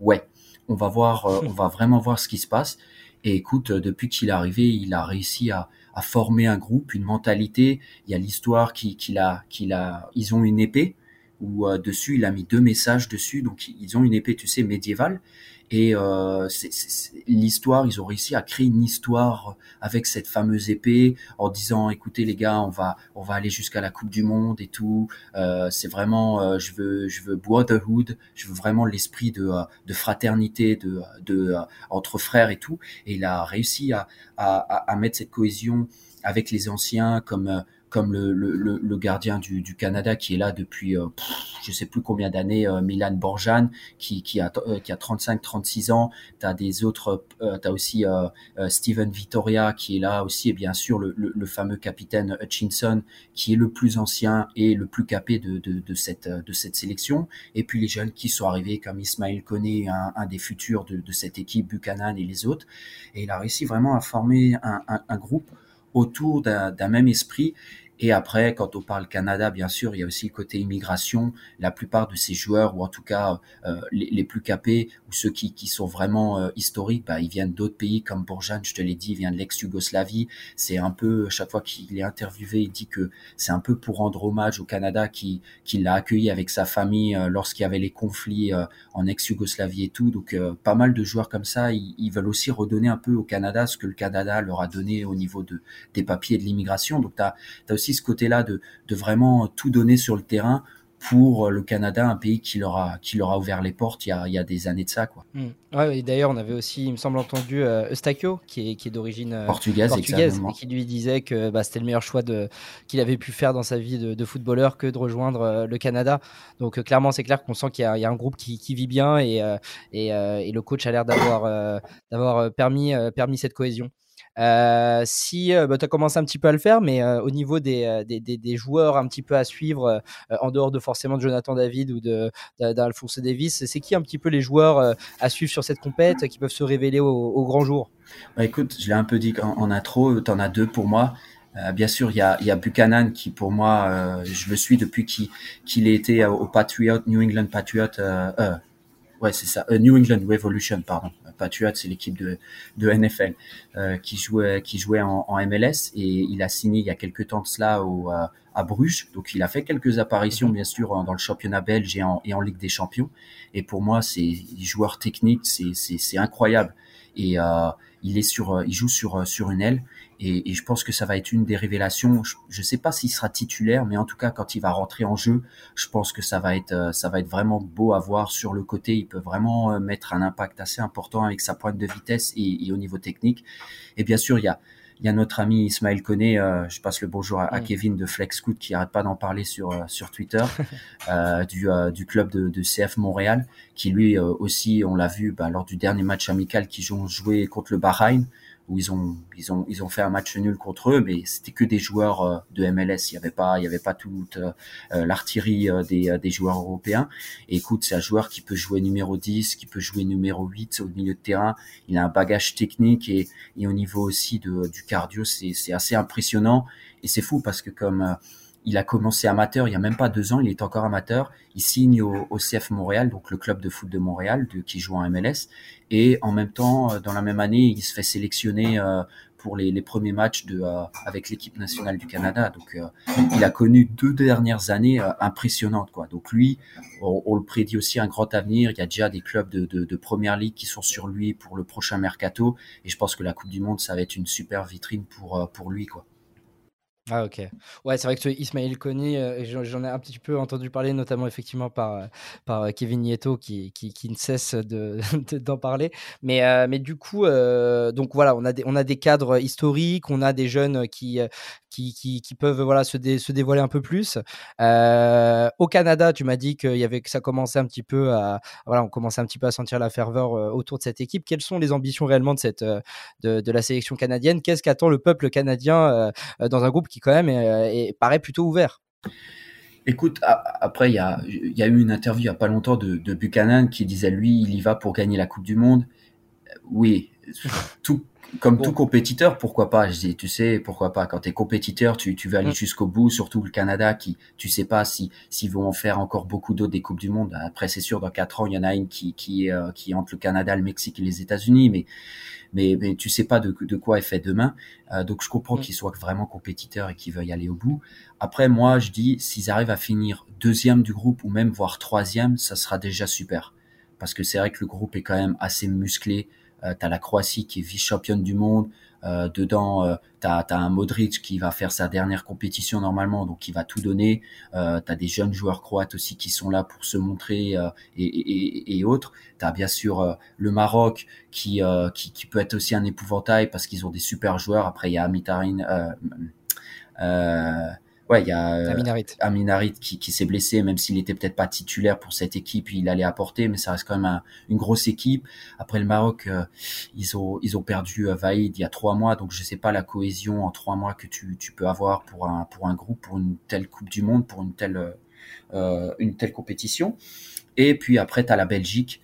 ouais, on va voir, euh, on va vraiment voir ce qui se passe. Et écoute, depuis qu'il est arrivé, il a réussi à former un groupe, une mentalité. Il y a l'histoire qu'il qui a, a. Ils ont une épée euh, dessus il a mis deux messages dessus. Donc ils ont une épée, tu sais, médiévale. Et euh, l'histoire, ils ont réussi à créer une histoire avec cette fameuse épée en disant, écoutez les gars, on va on va aller jusqu'à la Coupe du Monde et tout. Euh, c'est vraiment, je veux je veux brotherhood, je veux vraiment l'esprit de de fraternité, de de entre frères et tout. Et il a réussi à, à mettre cette cohésion avec les anciens comme comme le, gardien du, Canada qui est là depuis euh, pff, je sais plus combien d'années, euh, Milan Borjan qui, a euh, qui a 35-36 ans. Tu as des autres, euh, tu aussi euh, Steven Vittoria qui est là aussi et bien sûr le, fameux capitaine Hutchinson qui est le plus ancien et le plus capé de, cette sélection. Et puis les jeunes qui sont arrivés comme Ismaël Koné, un, des futurs de, cette équipe, Buchanan et les autres. Et il a réussi vraiment à former un groupe autour d'un même esprit et après, quand on parle Canada, bien sûr, il y a aussi le côté immigration. La plupart de ces joueurs, ou en tout cas euh, les, plus capés, ceux qui, qui sont vraiment euh, historiques, bah, ils viennent d'autres pays comme Bourjan, je te l'ai dit, il vient de l'ex-Yougoslavie. C'est un peu, chaque fois qu'il est interviewé, il dit que c'est un peu pour rendre hommage au Canada qui, qui l'a accueilli avec sa famille euh, lorsqu'il y avait les conflits euh, en ex-Yougoslavie et tout. Donc pas mal de joueurs comme ça, ils, veulent aussi redonner un peu au Canada ce que le Canada leur a donné au niveau de, des papiers de l'immigration. Donc tu as aussi ce côté-là de, de vraiment tout donner sur le terrain pour le Canada, un pays qui leur a, qui leur a ouvert les portes il y a, il y a des années de ça. Quoi. Mm. Ouais, et d'ailleurs, on avait aussi, il me semble, entendu euh, Eustachio, qui est, qui est d'origine euh, portugaise, portugaise et qui lui disait que bah, c'était le meilleur choix qu'il avait pu faire dans sa vie de, de footballeur que de rejoindre euh, le Canada. Donc, clairement, c'est clair qu'on sent qu'il y a, il y a un groupe qui, qui, vit bien et, et, et, le coach a l'air d'avoir, d'avoir permis, permis cette cohésion. Euh, si euh, bah, tu as commencé un petit peu à le faire, mais euh, au niveau des, des, des, joueurs un petit peu à suivre, en dehors de forcément de Jonathan David ou d'Alfonso Davis, c'est qui un petit peu les joueurs à suivre sur cette compète qui peuvent se révéler au, grand jour? Bah, Écoute, je l'ai un peu dit en, intro, tu en as deux pour moi. Bien sûr, il y a, y a, Buchanan qui, pour moi, je le suis depuis qu'il qu'il était au Patriot, New England Patriot. Ouais, c'est ça, New England Revolution, pardon. Patriot, c'est l'équipe de, de NFL euh, qui jouait qui jouait en, en, MLS et il a signé il y a quelques temps de cela au, à, à Bruges. Donc il a fait quelques apparitions bien sûr dans le championnat belge et en, et en Ligue des Champions. Et pour moi, c'est joueur technique, c'est c'est incroyable. Et euh, il est sur, il joue sur sur une aile et, et, je pense que ça va être une des révélations. Je ne sais pas s'il sera titulaire, mais en tout cas, quand il va rentrer en jeu, je pense que ça va être, euh, ça va être vraiment beau à voir sur le côté. Il peut vraiment euh, mettre un impact assez important avec sa pointe de vitesse et, et au niveau technique. Et bien sûr, il y a, il y a notre ami Ismaël Koné, euh, je passe le bonjour à, mm. Kevin de FlexScoot qui arrête pas d'en parler sur euh, sur Twitter, euh, du, du club de, de, CF Montréal, qui lui aussi, on l'a vu bah, lors du dernier match amical qu'ils ont joué contre le Bahreïn, où ils ont ils ont ils ont fait un match nul contre eux, mais c'était que des joueurs euh, de MLS. Il y avait pas il y avait pas toute euh, euh, l'artillerie des, des joueurs européens. Écoute, c'est un joueur qui peut jouer numéro 10, qui peut jouer numéro 8 au milieu de terrain. Il a un bagage technique et, et au niveau aussi de, du cardio, c'est c'est assez impressionnant. Et c'est fou parce que comme il a commencé amateur il y a même pas deux ans, il est encore amateur. Il signe au, CF Montréal, donc le club de foot de Montréal, qui joue en MLS. Et en même temps, euh, dans la même année, il se fait sélectionner euh, pour les, premiers matchs euh, avec l'équipe nationale du Canada. Donc, il a connu deux dernières années impressionnantes. Quoi. Donc lui, on, le prédit aussi un grand avenir. Il y a déjà des clubs de, première ligue qui sont sur lui pour le prochain mercato. Et je pense que la Coupe du Monde, ça va être une super vitrine pour, pour lui. Quoi. Ah ok. Ouais, c'est vrai que Ismail Koni, euh, j'en ai un petit peu entendu parler, notamment effectivement par, euh, par euh, Kevin Nieto qui, qui, qui ne cesse de, d'en parler. Mais, mais du coup, donc voilà, on a, des, on a des cadres historiques, on a des jeunes qui, qui, qui, qui peuvent voilà, se, dé, se dévoiler un peu plus. au Canada, tu m'as dit qu'il y avait, que ça commençait un petit peu à, voilà, on commençait un petit peu à sentir la ferveur autour de cette équipe. Quelles sont les ambitions réellement de, cette, de, de la sélection canadienne? Qu'est-ce qu'attend le peuple canadien dans un groupe qui quand même et, paraît plutôt ouvert? Écoute, après, il y a, y a, eu une interview il n'y a pas longtemps de, de, Buchanan qui disait, lui, il y va pour gagner la Coupe du Monde. Oui, tout, comme tout compétiteur, pourquoi pas? Je dis, tu sais, pourquoi pas? Quand tu es compétiteur, tu, tu veux aller mm. jusqu'au bout, surtout le Canada, qui, tu sais pas si s'ils vont en faire encore beaucoup d'autres des coupes du monde. Après, c'est sûr, dans quatre ans, il y en a une qui qui, euh, qui entre le Canada, le Mexique et les États-Unis, mais mais, mais tu sais pas de, de quoi est fait demain. Euh, donc je comprends mm. qu'ils soient vraiment compétiteurs et qu'ils veuillent aller au bout. Après, moi, je dis, s'ils arrivent à finir deuxième du groupe ou même voire troisième, ça sera déjà super. Parce que c'est vrai que le groupe est quand même assez musclé. Euh, tu as la Croatie qui est vice-championne du monde. Euh, dedans, euh, tu as, un Modric qui va faire sa dernière compétition normalement, donc qui va tout donner. Euh, tu des jeunes joueurs croates aussi qui sont là pour se montrer et, autres. Tu bien sûr le Maroc qui, peut être aussi un épouvantail parce qu'ils ont des super joueurs. Après, il y a Mitarin. Euh, ouais, il y a euh, Aminarit, qui, qui s'est blessé, même s'il était peut-être pas titulaire pour cette équipe, il allait apporter, mais ça reste quand même une grosse équipe. Après le Maroc, euh, ils ont ils ont perdu euh, Vaïd il y a trois mois, donc je sais pas la cohésion en trois mois que tu, tu peux avoir pour un pour un groupe, pour une telle Coupe du Monde, pour une telle euh, une telle compétition. Et puis après, tu as la Belgique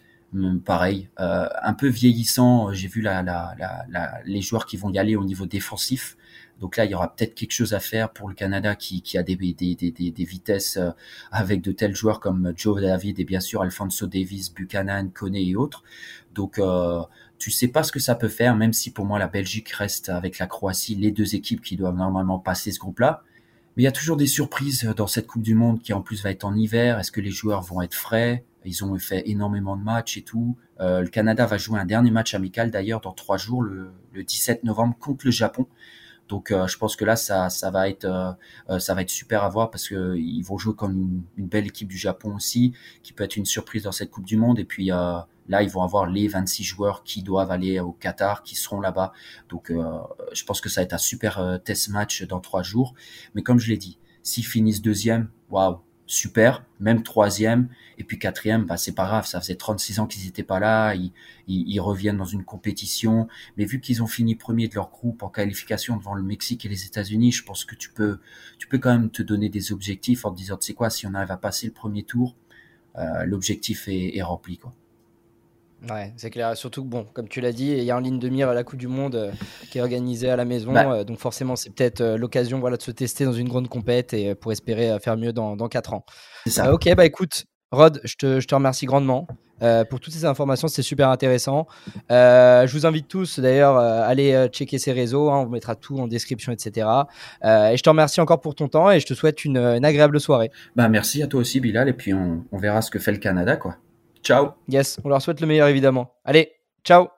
pareil, euh, un peu vieillissant. J'ai vu la, la, la, les joueurs qui vont y aller au niveau défensif. Donc là, il y aura peut-être quelque chose à faire pour le Canada qui, qui a des, des, des, des, vitesses euh, avec de tels joueurs comme Joe David et bien sûr Alfonso Davis, Buchanan, Kone et autres. Donc euh, tu sais pas ce que ça peut faire, même si pour moi la Belgique reste avec la Croatie les deux équipes qui doivent normalement passer ce groupe-là. Mais il y a toujours des surprises dans cette Coupe du Monde qui en plus va être en hiver. Est-ce que les joueurs vont être frais? Ils ont fait énormément de matchs et tout. Euh, le Canada va jouer un dernier match amical d'ailleurs dans trois jours, le, le 17 novembre contre le Japon. Donc je pense que là ça ça va être ça va être super à voir parce que ils vont jouer comme une, une, belle équipe du Japon aussi qui peut être une surprise dans cette Coupe du Monde et puis là ils vont avoir les 26 joueurs qui doivent aller au Qatar qui seront là-bas. Donc je pense que ça va être un super test match dans trois jours. Mais comme je l'ai dit, s'ils finissent deuxième, waouh super, même troisième, et puis quatrième, bah, c'est pas grave, ça faisait 36 ans qu'ils n'étaient pas là, ils, ils, reviennent dans une compétition, mais vu qu'ils ont fini premier de leur groupe en qualification devant le Mexique et les États-Unis, je pense que tu peux, tu peux quand même te donner des objectifs en te disant, tu sais quoi, si on arrive à passer le premier tour, euh, l'objectif est, est rempli, quoi. Ouais, c'est clair. Surtout que, bon, comme tu l'as dit, il y a en ligne de mire la Coupe du Monde euh, qui est organisée à la maison. Bah. Euh, donc, forcément, c'est peut-être euh, l'occasion voilà, de se tester dans une grande compète et pour espérer faire mieux dans, dans 4 ans. Ça. ok, bah écoute, Rod, je te, je te remercie grandement pour toutes ces informations. C'était super intéressant. je vous invite tous d'ailleurs à aller checker ces réseaux. Hein, on vous mettra tout en description, etc. et je te remercie encore pour ton temps et je te souhaite une, une agréable soirée. Bah, merci à toi aussi, Bilal. Et puis, on, on verra ce que fait le Canada, quoi. Ciao. Yes, on leur souhaite le meilleur évidemment. Allez, ciao.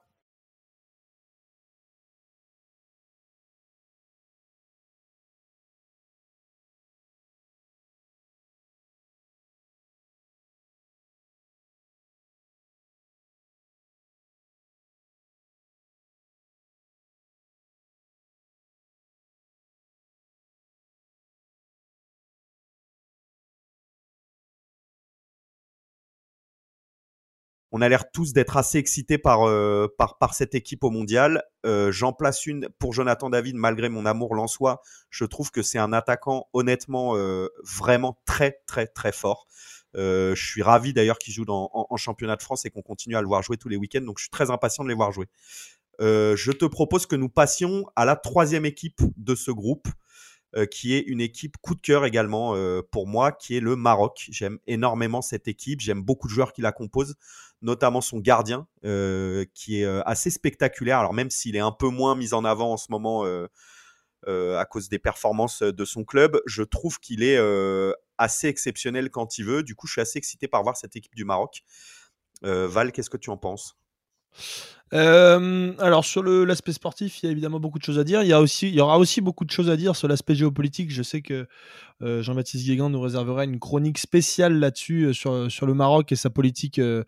On a l'air tous d'être assez excités par, euh, cette équipe au mondial. Euh, j'en place une pour Jonathan David, malgré mon amour soi. Je trouve que c'est un attaquant honnêtement euh, vraiment très très très fort. je suis ravi d'ailleurs qu'il joue en, championnat de France et qu'on continue à le voir jouer tous les week-ends. Donc je suis très impatient de les voir jouer. je te propose que nous passions à la troisième équipe de ce groupe. Qui est une équipe coup de cœur également pour moi, qui est le Maroc. J'aime énormément cette équipe, j'aime beaucoup de joueurs qui la composent notamment son gardien, euh, qui est euh, assez spectaculaire. Alors même s'il est un peu moins mis en avant en ce moment euh, à cause des performances de son club, je trouve qu'il est assez exceptionnel quand il veut. Du coup, je suis assez excité par voir cette équipe du Maroc. Val, qu'est-ce que tu en penses? Alors sur l'aspect sportif, il y a évidemment beaucoup de choses à dire. Il y, a aussi, il y aura aussi beaucoup de choses à dire sur l'aspect géopolitique. Je sais que euh, Jean-Baptiste Guégan nous réservera une chronique spéciale là-dessus euh, sur, le Maroc et sa politique, euh,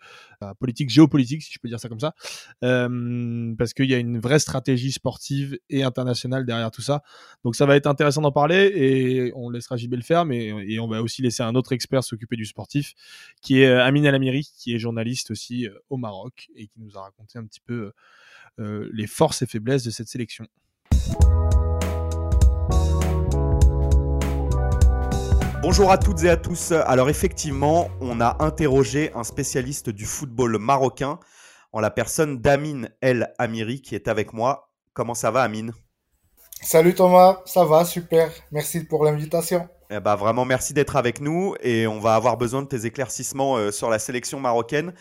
politique géopolitique, si je peux dire ça comme ça, parce qu'il y a une vraie stratégie sportive et internationale derrière tout ça. Donc ça va être intéressant d'en parler et on laissera JB le faire, mais et on va aussi laisser un autre expert s'occuper du sportif, qui est Amine Alamiri, qui est journaliste aussi au Maroc et qui nous a raconté un petit peu les forces et faiblesses de cette sélection. Bonjour à toutes et à tous. Alors effectivement, on a interrogé un spécialiste du football marocain en la personne d'Amine El Amiri qui est avec moi. Comment ça va Amine Salut Thomas, ça va, super. Merci pour l'invitation. Eh ben, vraiment merci d'être avec nous et on va avoir besoin de tes éclaircissements euh, sur la sélection marocaine.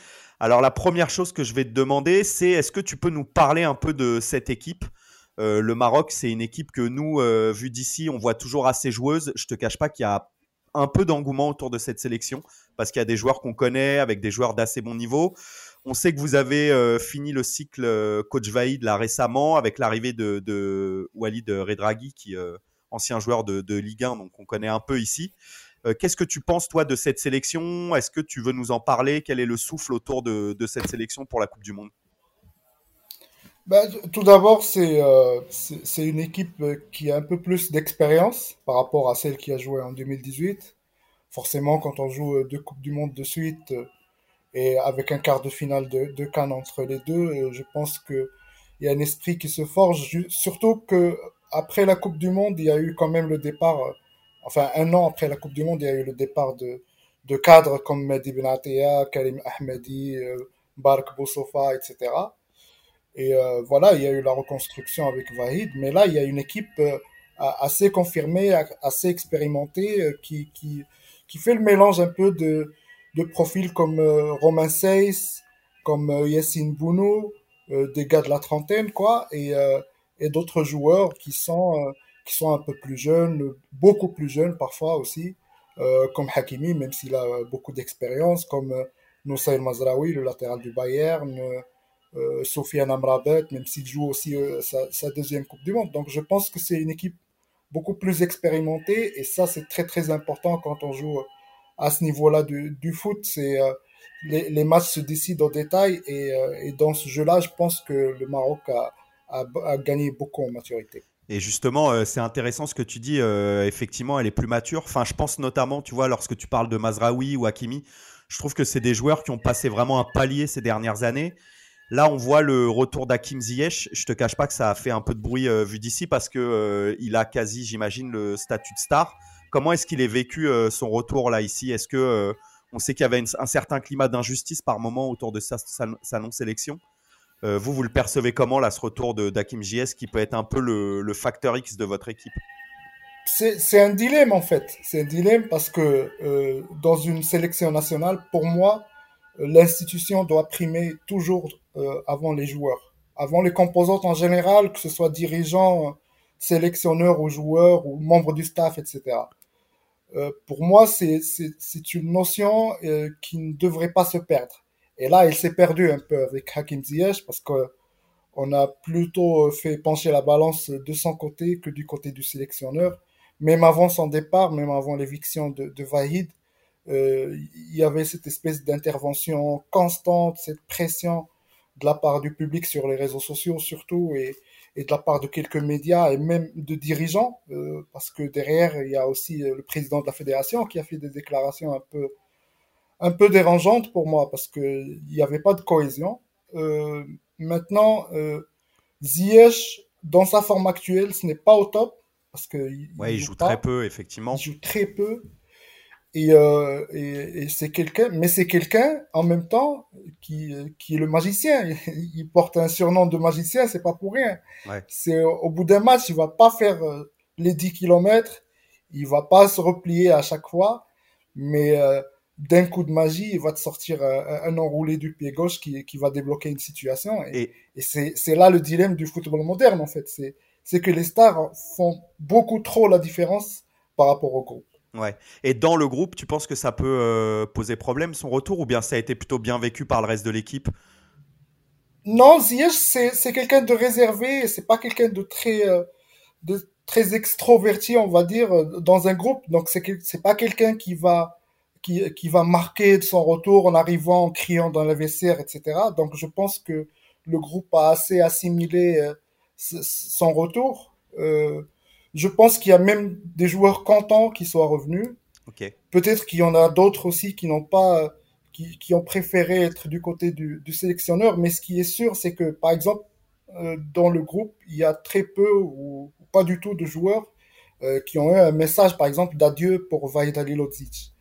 Alors la première chose que je vais te demander, c'est est-ce que tu peux nous parler un peu de cette équipe? Euh, le Maroc, c'est une équipe que nous, euh, vu d'ici, on voit toujours assez joueuse. Je te cache pas qu'il y a un peu d'engouement autour de cette sélection parce qu'il y a des joueurs qu'on connaît avec des joueurs d'assez bon niveau. On sait que vous avez euh, fini le cycle coach Vaïd là récemment avec l'arrivée de, de, Walid Redraghi, qui ancien joueur de, de, Ligue 1, donc on connaît un peu ici. Qu'est-ce que tu penses toi de cette sélection? Est-ce que tu veux nous en parler? Quel est le souffle autour de, cette sélection pour la Coupe du Monde? Ben, tout d'abord, c'est euh, une équipe qui a un peu plus d'expérience par rapport à celle qui a joué en 2018. Forcément, quand on joue deux Coupes du Monde de suite euh, et avec un quart de finale de, de Cannes entre les deux, euh, je pense qu'il y a un esprit qui se forge. Surtout que après la Coupe du Monde, il y a eu quand même le départ, enfin un an après la Coupe du Monde, il y a eu le départ de, de cadres comme Mehdi Benatia, Karim Ahmedi, Bark Boussofa, etc. Et euh, voilà, il y a eu la reconstruction avec Vahid, mais là, il y a une équipe euh, assez confirmée, assez expérimentée, euh, qui, qui, qui fait le mélange un peu de, de profils comme Romain Seyss, comme Yassine Bounou, des gars de la trentaine, quoi, et, et d'autres joueurs qui sont, qui sont un peu plus jeunes, beaucoup plus jeunes parfois aussi, comme Hakimi, même s'il a beaucoup d'expérience, comme Noussaïl Mazraoui, le latéral du Bayern, euh, Sofiane Amrabat, même s'il joue aussi euh, sa, deuxième Coupe du Monde. Donc je pense que c'est une équipe beaucoup plus expérimentée et ça c'est très très important quand on joue à ce niveau-là du, foot. C'est euh, les, matchs se décident au détail et, dans ce jeu-là, je pense que le Maroc a, a, gagné beaucoup en maturité. Et justement, c'est intéressant ce que tu dis. effectivement, elle est plus mature. Enfin, je pense notamment, tu vois, lorsque tu parles de Mazraoui ou Hakimi, je trouve que c'est des joueurs qui ont passé vraiment un palier ces dernières années. Là, on voit le retour d'Akim Ziyech. Je te cache pas que ça a fait un peu de bruit euh, vu d'ici parce que euh, il a quasi, j'imagine, le statut de star. Comment est-ce qu'il est vécu euh, son retour là ici? Est-ce que on sait qu'il y avait un certain climat d'injustice par moment autour de sa, non-sélection? Vous, vous le percevez comment là, ce retour d'Akim Ziyech qui peut être un peu le, facteur X de votre équipe? C'est un dilemme en fait. C'est un dilemme parce que dans une sélection nationale, pour moi, l'institution doit primer toujours euh, avant les joueurs, avant les composantes en général, que ce soit dirigeants, sélectionneurs ou joueurs ou membres du staff, etc. Euh, pour moi, c'est une notion euh, qui ne devrait pas se perdre. Et là, elle s'est perdue un peu avec Hakim Ziyech parce que on a plutôt fait pencher la balance de son côté que du côté du sélectionneur. Même avant son départ, même avant l'éviction de, de Vahid, euh, il y avait cette espèce d'intervention constante, cette pression de la part du public sur les réseaux sociaux surtout et, et de la part de quelques médias et même de dirigeants, euh, parce que derrière, il y a aussi euh, le président de la fédération qui a fait des déclarations un peu, un peu dérangeantes pour moi, parce qu'il n'y avait pas de cohésion. Euh, maintenant, euh, Ziyech, dans sa forme actuelle, ce n'est pas au top, parce que ouais, il, joue, joue très peu, effectivement. Il joue très peu. Et, euh, et, et c'est quelqu'un, mais c'est quelqu'un en même temps qui, qui est le magicien. Il porte un surnom de magicien, c'est pas pour rien. Ouais. C'est au bout d'un match, il va pas faire euh, les 10 kilomètres, il va pas se replier à chaque fois, mais euh, d'un coup de magie, il va te sortir un, un, enroulé du pied gauche qui, qui va débloquer une situation. Et, et c'est là le dilemme du football moderne en fait. C'est que les stars font beaucoup trop la différence par rapport au groupe. Ouais. Et dans le groupe, tu penses que ça peut euh, poser problème son retour ou bien ça a été plutôt bien vécu par le reste de l'équipe? Non, Ziyech, c'est quelqu'un de réservé, c'est pas quelqu'un de très, euh, de très extroverti, on va dire, euh, dans un groupe. Donc c'est pas quelqu'un qui va, qui, qui va marquer de son retour en arrivant, en criant dans la vestiaire, etc. Donc je pense que le groupe a assez assimilé son retour. Euh, je pense qu'il y a même des joueurs contents qui soient revenus. Okay. Peut-être qu'il y en a d'autres aussi qui n'ont pas, qui, qui, ont préféré être du côté du, du sélectionneur. Mais ce qui est sûr, c'est que, par exemple, euh, dans le groupe, il y a très peu ou pas du tout de joueurs euh, qui ont eu un message, par exemple, d'adieu pour Vahid Halilodzic.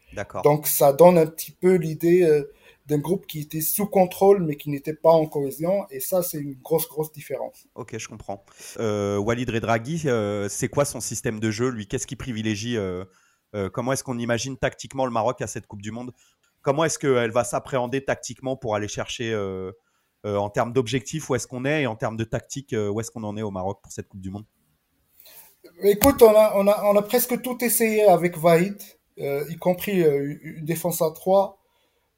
Donc, ça donne un petit peu l'idée euh, d'un groupe qui était sous contrôle mais qui n'était pas en cohésion. Et ça, c'est une grosse, grosse différence. Ok, je comprends. Euh, Walid Redraghi, euh, c'est quoi son système de jeu Lui, qu'est-ce qu'il privilégie euh, Comment est-ce qu'on imagine tactiquement le Maroc à cette Coupe du Monde? Comment est-ce qu'elle va s'appréhender tactiquement pour aller chercher en termes d'objectifs où est-ce qu'on est et en termes de tactique où est-ce qu'on en est au Maroc pour cette Coupe du Monde? Écoute, on a, on, a, on a presque tout essayé avec Vaïd, y compris une défense à 3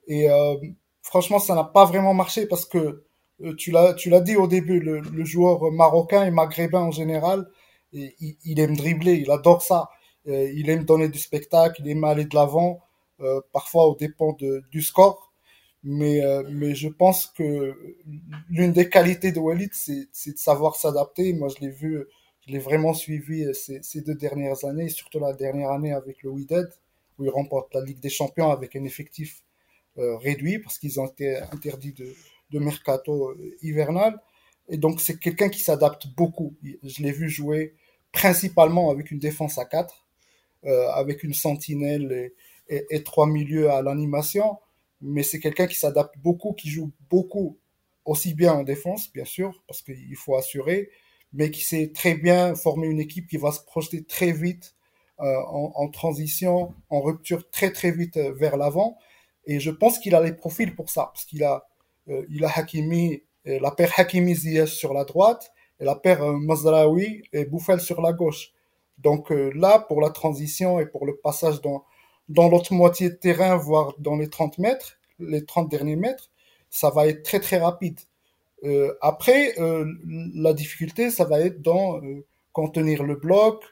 et euh, franchement, ça n'a pas vraiment marché parce que euh, tu l'as tu l'as dit au début, le, le, joueur marocain et maghrébin en général, et, il, il, aime dribbler, il adore ça. Euh, il aime donner du spectacle, il aime aller de l'avant, euh, parfois au dépend de, du score. Mais, mais je pense que l'une des qualités de Walid, c'est de savoir s'adapter. Moi, je l'ai vu, je l'ai vraiment suivi ces, ces, deux dernières années, surtout la dernière année avec le Wydad, où il remporte la Ligue des Champions avec un effectif euh, réduit parce qu'ils ont été interdits de, de mercato euh, hivernal. Et donc, c'est quelqu'un qui s'adapte beaucoup. Je l'ai vu jouer principalement avec une défense à 4, euh, avec une sentinelle et, et, et trois milieux à l'animation. Mais c'est quelqu'un qui s'adapte beaucoup, qui joue beaucoup, aussi bien en défense, bien sûr, parce qu'il faut assurer, mais qui sait très bien former une équipe qui va se projeter très vite en, en, transition, en rupture très très vite vers l'avant. Et je pense qu'il a les profils pour ça, parce qu'il a, euh, il a Hakimi, euh, la paire Hakimi Ziyech sur la droite, et la paire euh, Mazraoui et Bouffel sur la gauche. Donc euh, là, pour la transition et pour le passage dans, dans l'autre moitié de terrain, voire dans les 30 mètres, les 30 derniers mètres, ça va être très très rapide. après, la difficulté, ça va être dans contenir le bloc,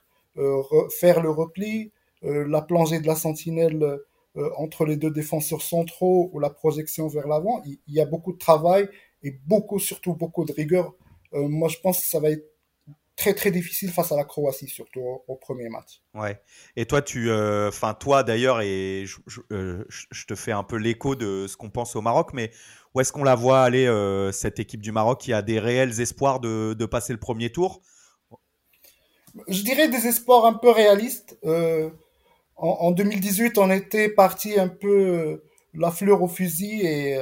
faire le repli, la plongée de la sentinelle entre les deux défenseurs centraux ou la projection vers l'avant. Il, y a beaucoup de travail et beaucoup, surtout beaucoup de rigueur. moi, je pense que ça va être très très difficile face à la Croatie, surtout au, premier match. Ouais. Et toi, tu, euh, enfin toi d'ailleurs, et euh, je, te fais un peu l'écho de ce qu'on pense au Maroc, mais où est-ce qu'on la voit aller euh, cette équipe du Maroc qui a des réels espoirs de, de, passer le premier tour? Je dirais des espoirs un peu réalistes. En, en, 2018, on était parti un peu la fleur au fusil et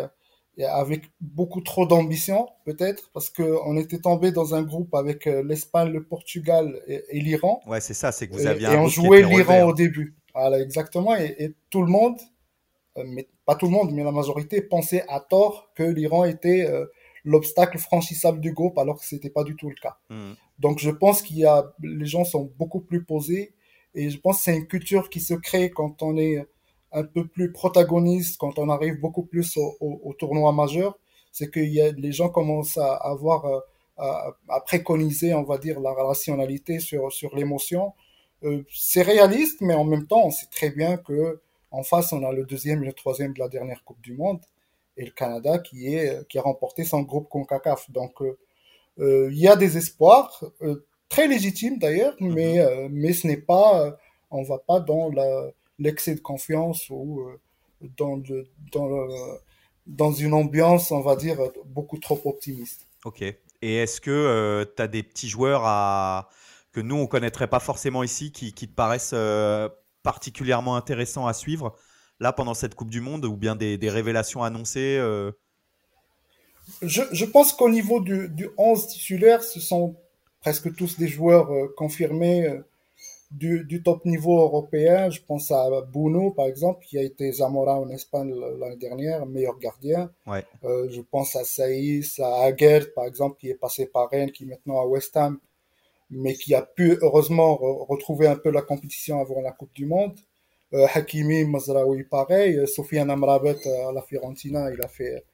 avec beaucoup trop d'ambition, peut-être, parce qu'on était tombé dans un groupe avec euh, l'Espagne, le Portugal et, l'Iran. Ouais, c'est ça, c'est que vous aviez et, un on jouait l'Iran au début. Voilà, exactement. Et, tout le monde, euh, mais pas tout le monde, mais la majorité pensait à tort que l'Iran était euh, l'obstacle franchissable du groupe, alors que c'était pas du tout le cas. Hmm. Donc, je pense qu'il y a, les gens sont beaucoup plus posés, et je pense que c'est une culture qui se crée quand on est un peu plus protagoniste quand on arrive beaucoup plus au, tournoi majeur, c'est que y a, les gens commencent à avoir euh, à, préconiser, on va dire, la rationalité sur sur l'émotion. Euh, c'est réaliste, mais en même temps, on sait très bien que en face, on a le deuxième et le troisième de la dernière Coupe du Monde et le Canada qui est qui a remporté son groupe Concacaf. Donc, euh il y a des espoirs très légitimes d'ailleurs, mais mm-hmm. mais ce n'est pas, on va pas dans l'excès de confiance ou euh, dans, dans, dans une ambiance, on va dire, beaucoup trop optimiste. Ok. Et est-ce que euh, tu as des petits joueurs à... que nous, on ne connaîtrait pas forcément ici, qui, qui te paraissent euh, particulièrement intéressants à suivre, là, pendant cette Coupe du Monde, ou bien des, des révélations annoncées je, je, pense qu'au niveau du, du 11 titulaire, ce sont presque tous des joueurs confirmés du, du, top niveau européen, je pense à Bruno, par exemple, qui a été Zamora en Espagne l'année dernière, meilleur gardien. Ouais. Euh, je pense à Saïs, à Aguerd, par exemple, qui est passé par Rennes, qui est maintenant à West Ham, mais qui a pu, heureusement, retrouver un peu la compétition avant la Coupe du Monde. Euh, Hakimi, Mazraoui, pareil. Euh, Sofiane Amrabat à la Fiorentina, il a fait,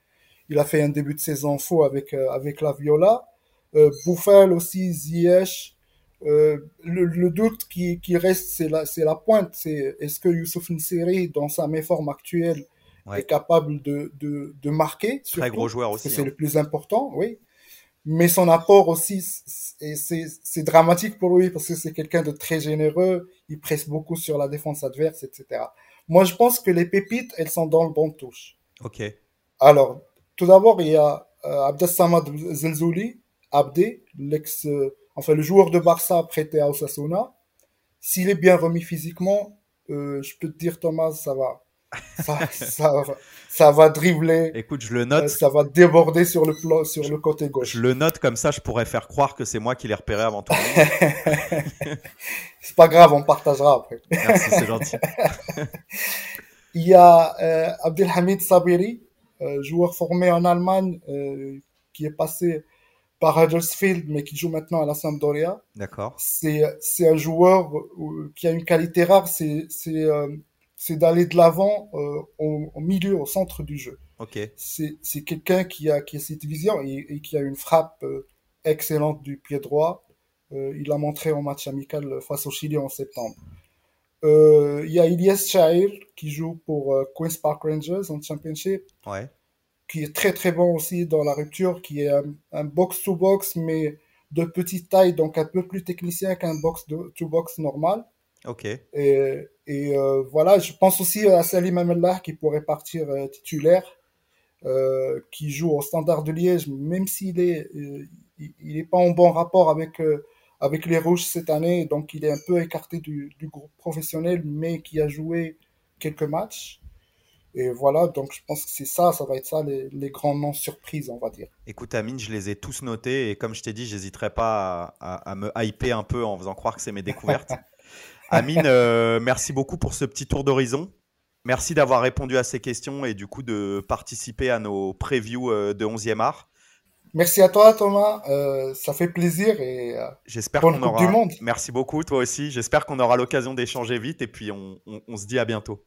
il a fait un début de saison faux avec, euh, avec la Viola. Euh, Bouffal aussi, Ziyech, euh, le, le, doute qui, qui reste, c'est la, c'est la pointe. C'est est-ce que Youssouf Nseri, dans sa méforme actuelle, est capable de, de, de marquer Très gros joueur aussi. C'est hein. le plus important, oui. Mais son apport aussi, c'est dramatique pour lui parce que c'est quelqu'un de très généreux. Il presse beaucoup sur la défense adverse, etc. Moi, je pense que les pépites, elles sont dans le bon touche. Ok. Alors, tout d'abord, il y a euh, Abdessamad Zelzouli, Abdé, l'ex euh, enfin le joueur de Barça prêté à Osasuna, s'il est bien remis physiquement, euh, je peux te dire Thomas, ça va. Ça, ça, va, ça va dribbler. Écoute, je le note. Euh, ça va déborder sur le plan, sur le côté gauche. Je le note comme ça, je pourrais faire croire que c'est moi qui l'ai repéré avant toi. c'est pas grave, on partagera après. Merci, c'est gentil. Il y a euh, Abdelhamid Sabiri, joueur formé en Allemagne, euh, qui est passé par Huddersfield, mais qui joue maintenant à la Sampdoria. D'accord. C'est, c'est un joueur euh, qui a une qualité rare, c'est, c'est, euh, c'est d'aller de l'avant euh, au, au, milieu, au centre du jeu. Ok. C'est, c'est quelqu'un qui a, qui a cette vision et, et qui a une frappe euh, excellente du pied droit. il l'a montré en match amical face au Chili en septembre. Il y a Ilyes Chahir qui joue pour Queen's Park Rangers en Championship. Ouais qui est très très bon aussi dans la rupture, qui est un, box-to-box, mais de petite taille, donc un peu plus technicien qu'un box-to-box normal. Ok. Et, et euh, voilà, je pense aussi à Salim Amellah qui pourrait partir euh, titulaire, euh, qui joue au Standard de Liège, même s'il est, euh, il n'est pas en bon rapport avec euh, avec les Rouges cette année, donc il est un peu écarté du, du groupe professionnel, mais qui a joué quelques matchs. Et voilà, donc je pense que c'est ça, ça va être ça les, les grands noms surprises, on va dire. Écoute, Amine, je les ai tous notés et comme je t'ai dit, j'hésiterai pas à, à, me hyper un peu en faisant croire que c'est mes découvertes. Amine, euh, merci beaucoup pour ce petit tour d'horizon. Merci d'avoir répondu à ces questions et du coup de participer à nos previews euh, de 11e art. Merci à toi Thomas, euh, ça fait plaisir et euh, j'espère qu'on aura. Du monde. Merci beaucoup toi aussi. J'espère qu'on aura l'occasion d'échanger vite et puis on, on, on se dit à bientôt.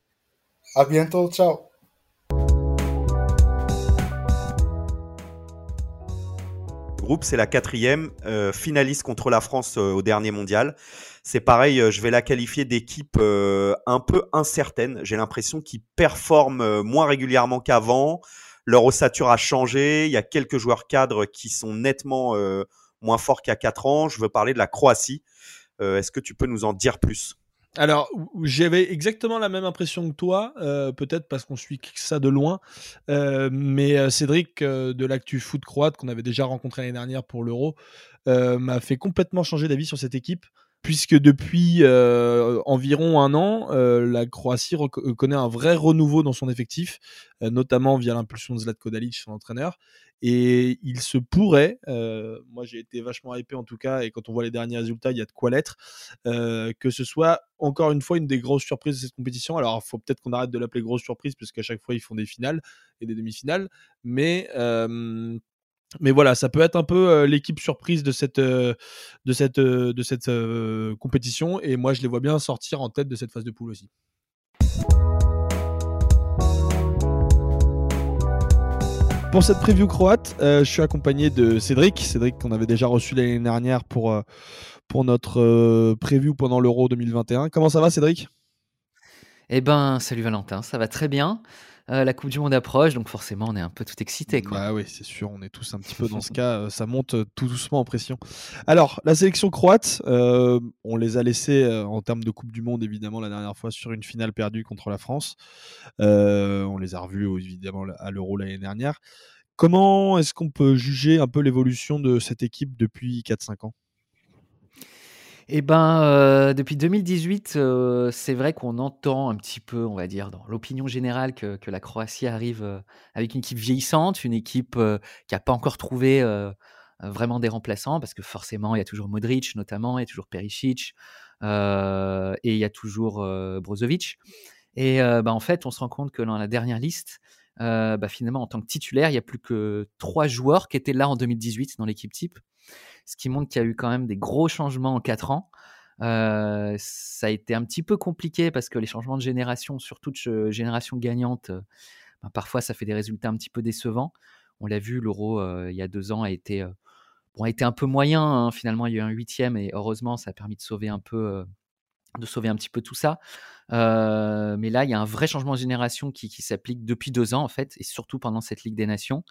À bientôt, ciao. groupe, c'est la quatrième, finaliste contre la France au dernier mondial. C'est pareil, je vais la qualifier d'équipe un peu incertaine. J'ai l'impression qu'ils performent moins régulièrement qu'avant. Leur ossature a changé. Il y a quelques joueurs cadres qui sont nettement moins forts a 4 ans. Je veux parler de la Croatie. Est-ce que tu peux nous en dire plus? Alors, j'avais exactement la même impression que toi, euh, peut-être parce qu'on suit ça de loin. Euh, mais euh, Cédric de l'actu foot croate, qu'on avait déjà rencontré l'année dernière pour l'Euro, m'a fait complètement changer d'avis sur cette équipe puisque depuis environ un an, la Croatie connaît un vrai renouveau dans son effectif, notamment via l'impulsion de Zlatko Dalic, son entraîneur. Et il se pourrait, moi j'ai été vachement hypé en tout cas, et quand on voit les derniers résultats, il y a de quoi l'être, que ce soit encore une fois une des grosses surprises de cette compétition. Alors il faut peut-être qu'on arrête de l'appeler grosse surprise, parce qu'à chaque fois ils font des finales et des demi-finales, mais mais voilà, ça peut être un peu l'équipe surprise de cette, compétition. Et moi, je les vois bien sortir en tête de cette phase de poule aussi. Pour cette preview croate, je suis accompagné de Cédric. Cédric qu'on avait déjà reçu l'année dernière pour, pour notre preview pendant l'Euro 2021. Comment ça va Cédric? Eh ben, salut Valentin, ça va très bien. Euh, la Coupe du Monde approche, donc forcément, on est un peu tout excité. Quoi. Bah oui, c'est sûr, on est tous un petit peu dans ce cas, euh, ça monte euh, tout doucement en pression. Alors, la sélection croate, on les a laissés en termes de Coupe du Monde, évidemment, la dernière fois sur une finale perdue contre la France. on les a revus, évidemment, à l'Euro l'année dernière. Comment est-ce qu'on peut juger un peu l'évolution de cette équipe depuis 4-5 ans? Eh ben, euh, depuis 2018, euh, c'est vrai qu'on entend un petit peu, on va dire, dans l'opinion générale que, la Croatie arrive euh, avec une équipe vieillissante, une équipe qui n'a pas encore trouvé vraiment des remplaçants, parce que forcément, il y a toujours Modric notamment, il y a toujours Perisic, et il y a toujours Brozovic. Et bah, en fait, on se rend compte que dans la dernière liste, bah, finalement, en tant que titulaire, il n'y a plus que trois joueurs qui étaient là en 2018 dans l'équipe type ce qui montre qu'il y a eu quand même des gros changements en quatre ans. Euh, ça a été un petit peu compliqué parce que les changements de génération, surtout de génération gagnante, euh, ben, parfois ça fait des résultats un petit peu décevants. On l'a vu, l'euro euh, il y a deux ans a été, bon, a été un peu moyen. Hein. Finalement, il y a eu un huitième et heureusement, ça a permis de sauver un peu, de sauver un petit peu tout ça. mais là, il y a un vrai changement de génération qui, qui s'applique depuis deux ans en fait, et surtout pendant cette Ligue des Nations.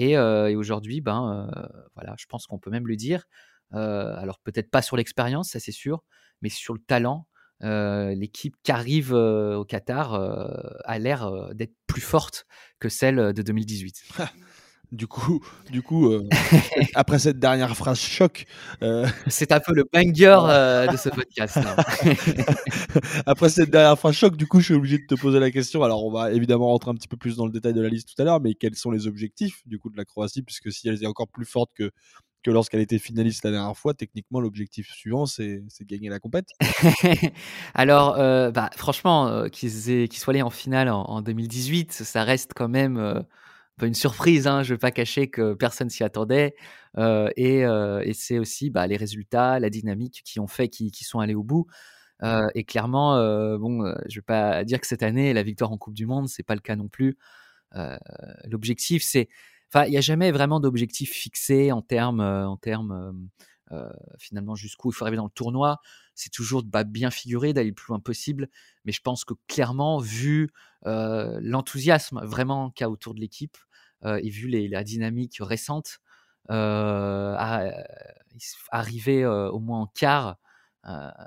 Et, aujourd'hui, ben, voilà, je pense qu'on peut même le dire. alors peut-être pas sur l'expérience, ça c'est sûr, mais sur le talent. L'équipe qui arrive au Qatar a l'air d'être plus forte que celle de 2018. Du coup, du coup euh, après cette dernière phrase choc. Euh, C'est un peu le banger euh, de ce podcast. Hein. après cette dernière phrase choc, du coup, je suis obligé de te poser la question. Alors, on va évidemment rentrer un petit peu plus dans le détail de la liste tout à l'heure, mais quels sont les objectifs du coup de la Croatie Puisque si elle est encore plus forte que, que lorsqu'elle était finaliste la dernière fois, techniquement, l'objectif suivant, c'est de gagner la compète. Alors, bah, franchement, qu'ils soient allés en finale en, en, 2018, ça reste quand même une surprise. Hein, je ne vais pas cacher que personne s'y attendait. Euh, euh, et, c'est aussi bah, les résultats, la dynamique qui ont fait qu'ils sont allés au bout. Euh, et clairement, bon, je ne vais pas dire que cette année, la victoire en Coupe du Monde, c'est pas le cas non plus. L'objectif, c'est, enfin, il n'y a jamais vraiment d'objectif fixé en termes, en termes finalement jusqu'où il faut arriver dans le tournoi. C'est toujours bah, bien figurer, d'aller le plus loin possible. Mais je pense que clairement, vu l'enthousiasme vraiment qu'il y a autour de l'équipe, euh, et vu la dynamique récente, euh, arriver euh, au moins en quart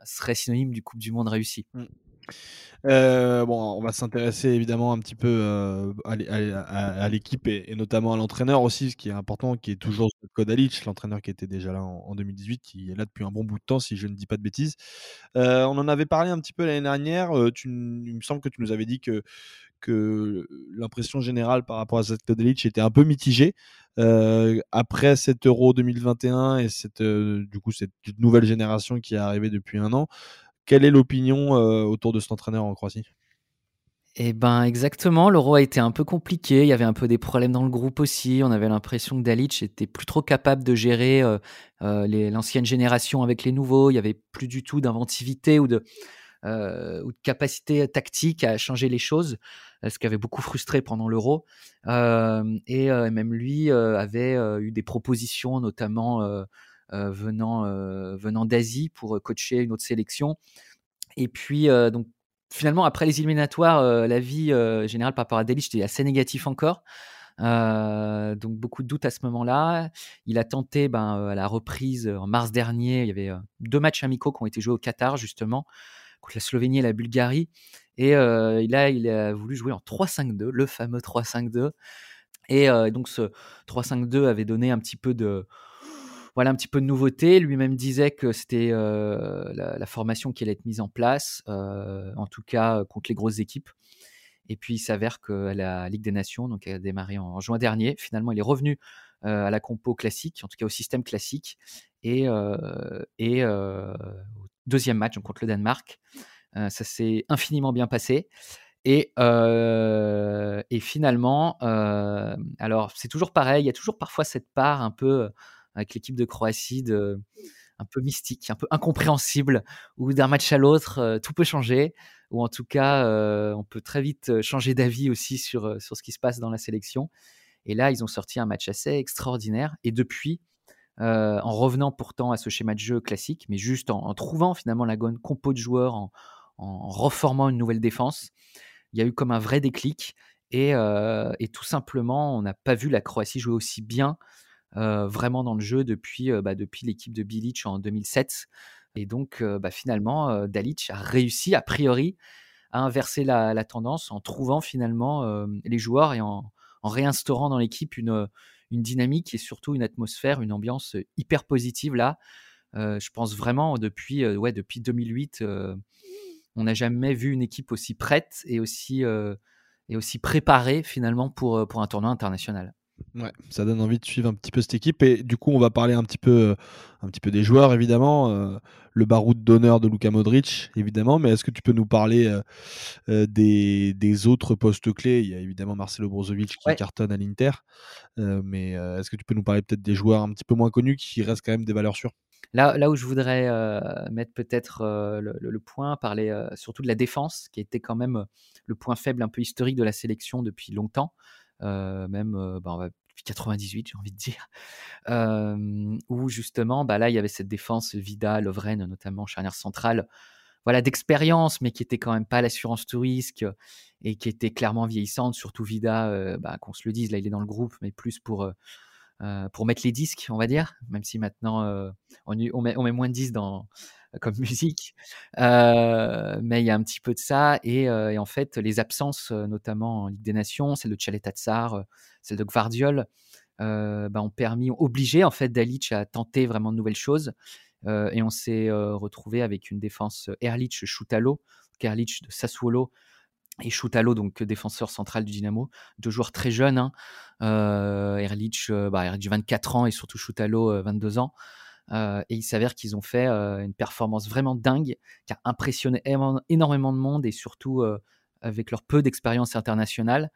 serait synonyme du Coupe du Monde réussi. Mmh. bon, on va s'intéresser évidemment un petit peu à, l'équipe et, notamment à l'entraîneur aussi, ce qui est important, qui est toujours Kodalic, l'entraîneur qui était déjà là en, 2018, qui est là depuis un bon bout de temps, si je ne dis pas de bêtises. on en avait parlé un petit peu l'année dernière. tu, il me semble que tu nous avais dit que, l'impression générale par rapport à Zlatko Dalic était un peu mitigée. Euh, après cet Euro 2021 et cette, euh, du coup, cette nouvelle génération qui est arrivée depuis un an, quelle est l'opinion euh, autour de cet entraîneur en Croatie? Eh ben exactement, l'euro a été un peu compliqué, il y avait un peu des problèmes dans le groupe aussi, on avait l'impression que Dalic était plus trop capable de gérer l'ancienne génération avec les nouveaux, il y avait plus du tout d'inventivité ou de, euh, ou de capacité tactique à changer les choses, ce qui avait beaucoup frustré pendant l'Euro. et même lui avait eu des propositions, notamment venant, venant d'Asie, pour coacher une autre sélection. Et puis, donc, finalement, après les éliminatoires, la vie générale par rapport à Delic était assez négatif encore. Euh, donc beaucoup de doutes à ce moment-là. Il a tenté ben, à la reprise en mars dernier. Il y avait deux matchs amicaux qui ont été joués au Qatar justement contre la Slovénie et la Bulgarie. Et euh, là, il a voulu jouer en 3-5-2, le fameux 3-5-2. Et donc ce 3-5-2 avait donné un petit peu de voilà un petit peu de nouveauté. Lui-même disait que c'était la, la, formation qui allait être mise en place, en tout cas contre les grosses équipes. Et puis il s'avère que la Ligue des Nations, donc a démarré en, juin dernier, finalement il est revenu à la compo classique, en tout cas au système classique, et, et au deuxième match contre le Danemark, ça s'est infiniment bien passé. Et, et finalement, alors c'est toujours pareil, il y a toujours parfois cette part un peu avec l'équipe de Croatie de, un peu mystique, un peu incompréhensible, où d'un match à l'autre, tout peut changer ou en tout cas, euh, on peut très vite euh, changer d'avis aussi sur, euh, sur ce qui se passe dans la sélection. Et là, ils ont sorti un match assez extraordinaire. Et depuis, en revenant pourtant à ce schéma de jeu classique, mais juste en, trouvant finalement la bonne compo de joueurs, en, reformant une nouvelle défense, il y a eu comme un vrai déclic. Et tout simplement, on n'a pas vu la Croatie jouer aussi bien vraiment dans le jeu depuis, bah, depuis l'équipe de Bilic en 2007. Et donc, bah, finalement, Dalic a réussi, a priori, à inverser la, tendance en trouvant finalement les joueurs et en, réinstaurant dans l'équipe une, une dynamique et surtout une atmosphère, une ambiance hyper positive là. je pense vraiment depuis, ouais, depuis 2008, on n'a jamais vu une équipe aussi prête et aussi, et aussi préparée finalement pour, pour un tournoi international. Ouais, ça donne envie de suivre un petit peu cette équipe et du coup on va parler un petit peu, un petit peu des joueurs évidemment, euh, le baroud d'honneur de Luka Modric évidemment, mais est-ce que tu peux nous parler euh, euh, des, des, autres postes clés? Il y a évidemment Marcelo Brozovic qui cartonne à l'Inter, mais est-ce que tu peux nous parler peut-être des joueurs un petit peu moins connus qui restent quand même des valeurs sûres? Là, là où je voudrais mettre peut-être le, le, point, parler surtout de la défense, qui était quand même le point faible un peu historique de la sélection depuis longtemps. Euh, même euh, bah, depuis 98, j'ai envie de dire, où justement, bah, là, il y avait cette défense Vida, Lovren, notamment charnière centrale, voilà, d'expérience, mais qui était quand même pas l'assurance tout risque et qui était clairement vieillissante, surtout Vida, euh, bah, qu'on se le dise, là, il est dans le groupe, mais plus pour, pour mettre les disques, on va dire, même si maintenant, on, on, on, met, moins de disques dans, comme musique. mais il y a un petit peu de ça. Et, en fait, les absences, notamment en Ligue des Nations, celle de Tchaletatsar, celle de Gvardiol, bah, ont permis, ont obligé en fait Dalic à tenter vraiment de nouvelles choses. et on s'est retrouvé avec une défense Erlich-Choutalo, Erlich de Sassuolo, et Choutalo, donc défenseur central du Dynamo, deux joueurs très jeunes. Hein. Erlich, bah, Erlich, 24 ans et surtout Choutalo, 22 ans. Euh, et il s'avère qu'ils ont fait euh, une performance vraiment dingue qui a impressionné énormément de monde et surtout euh, avec leur peu d'expérience internationale.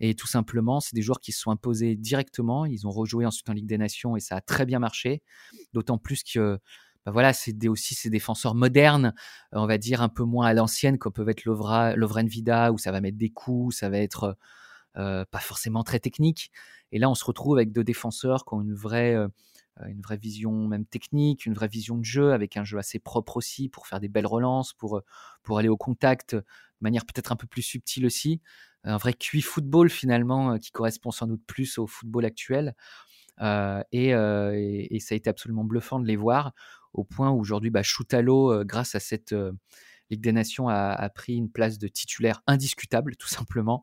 Et tout simplement, c'est des joueurs qui se sont imposés directement. Ils ont rejoué ensuite en Ligue des Nations et ça a très bien marché. D'autant plus que bah voilà, c'est aussi ces défenseurs modernes, on va dire un peu moins à l'ancienne, comme peuvent être Lovren Vida, où ça va mettre des coups, ça va être pas forcément très technique. Et là, on se retrouve avec deux défenseurs qui ont une vraie une vraie vision même technique, une vraie vision de jeu, avec un jeu assez propre aussi pour faire des belles relances, pour, euh, pour aller au contact de manière peut-être un peu plus subtile aussi. Un vrai QI football finalement euh, qui correspond sans doute plus au football actuel. et, ça a été absolument bluffant de les voir au point où aujourd'hui, bah, Choutalo, grâce à cette Ligue des Nations, a, pris une place de titulaire indiscutable, tout simplement.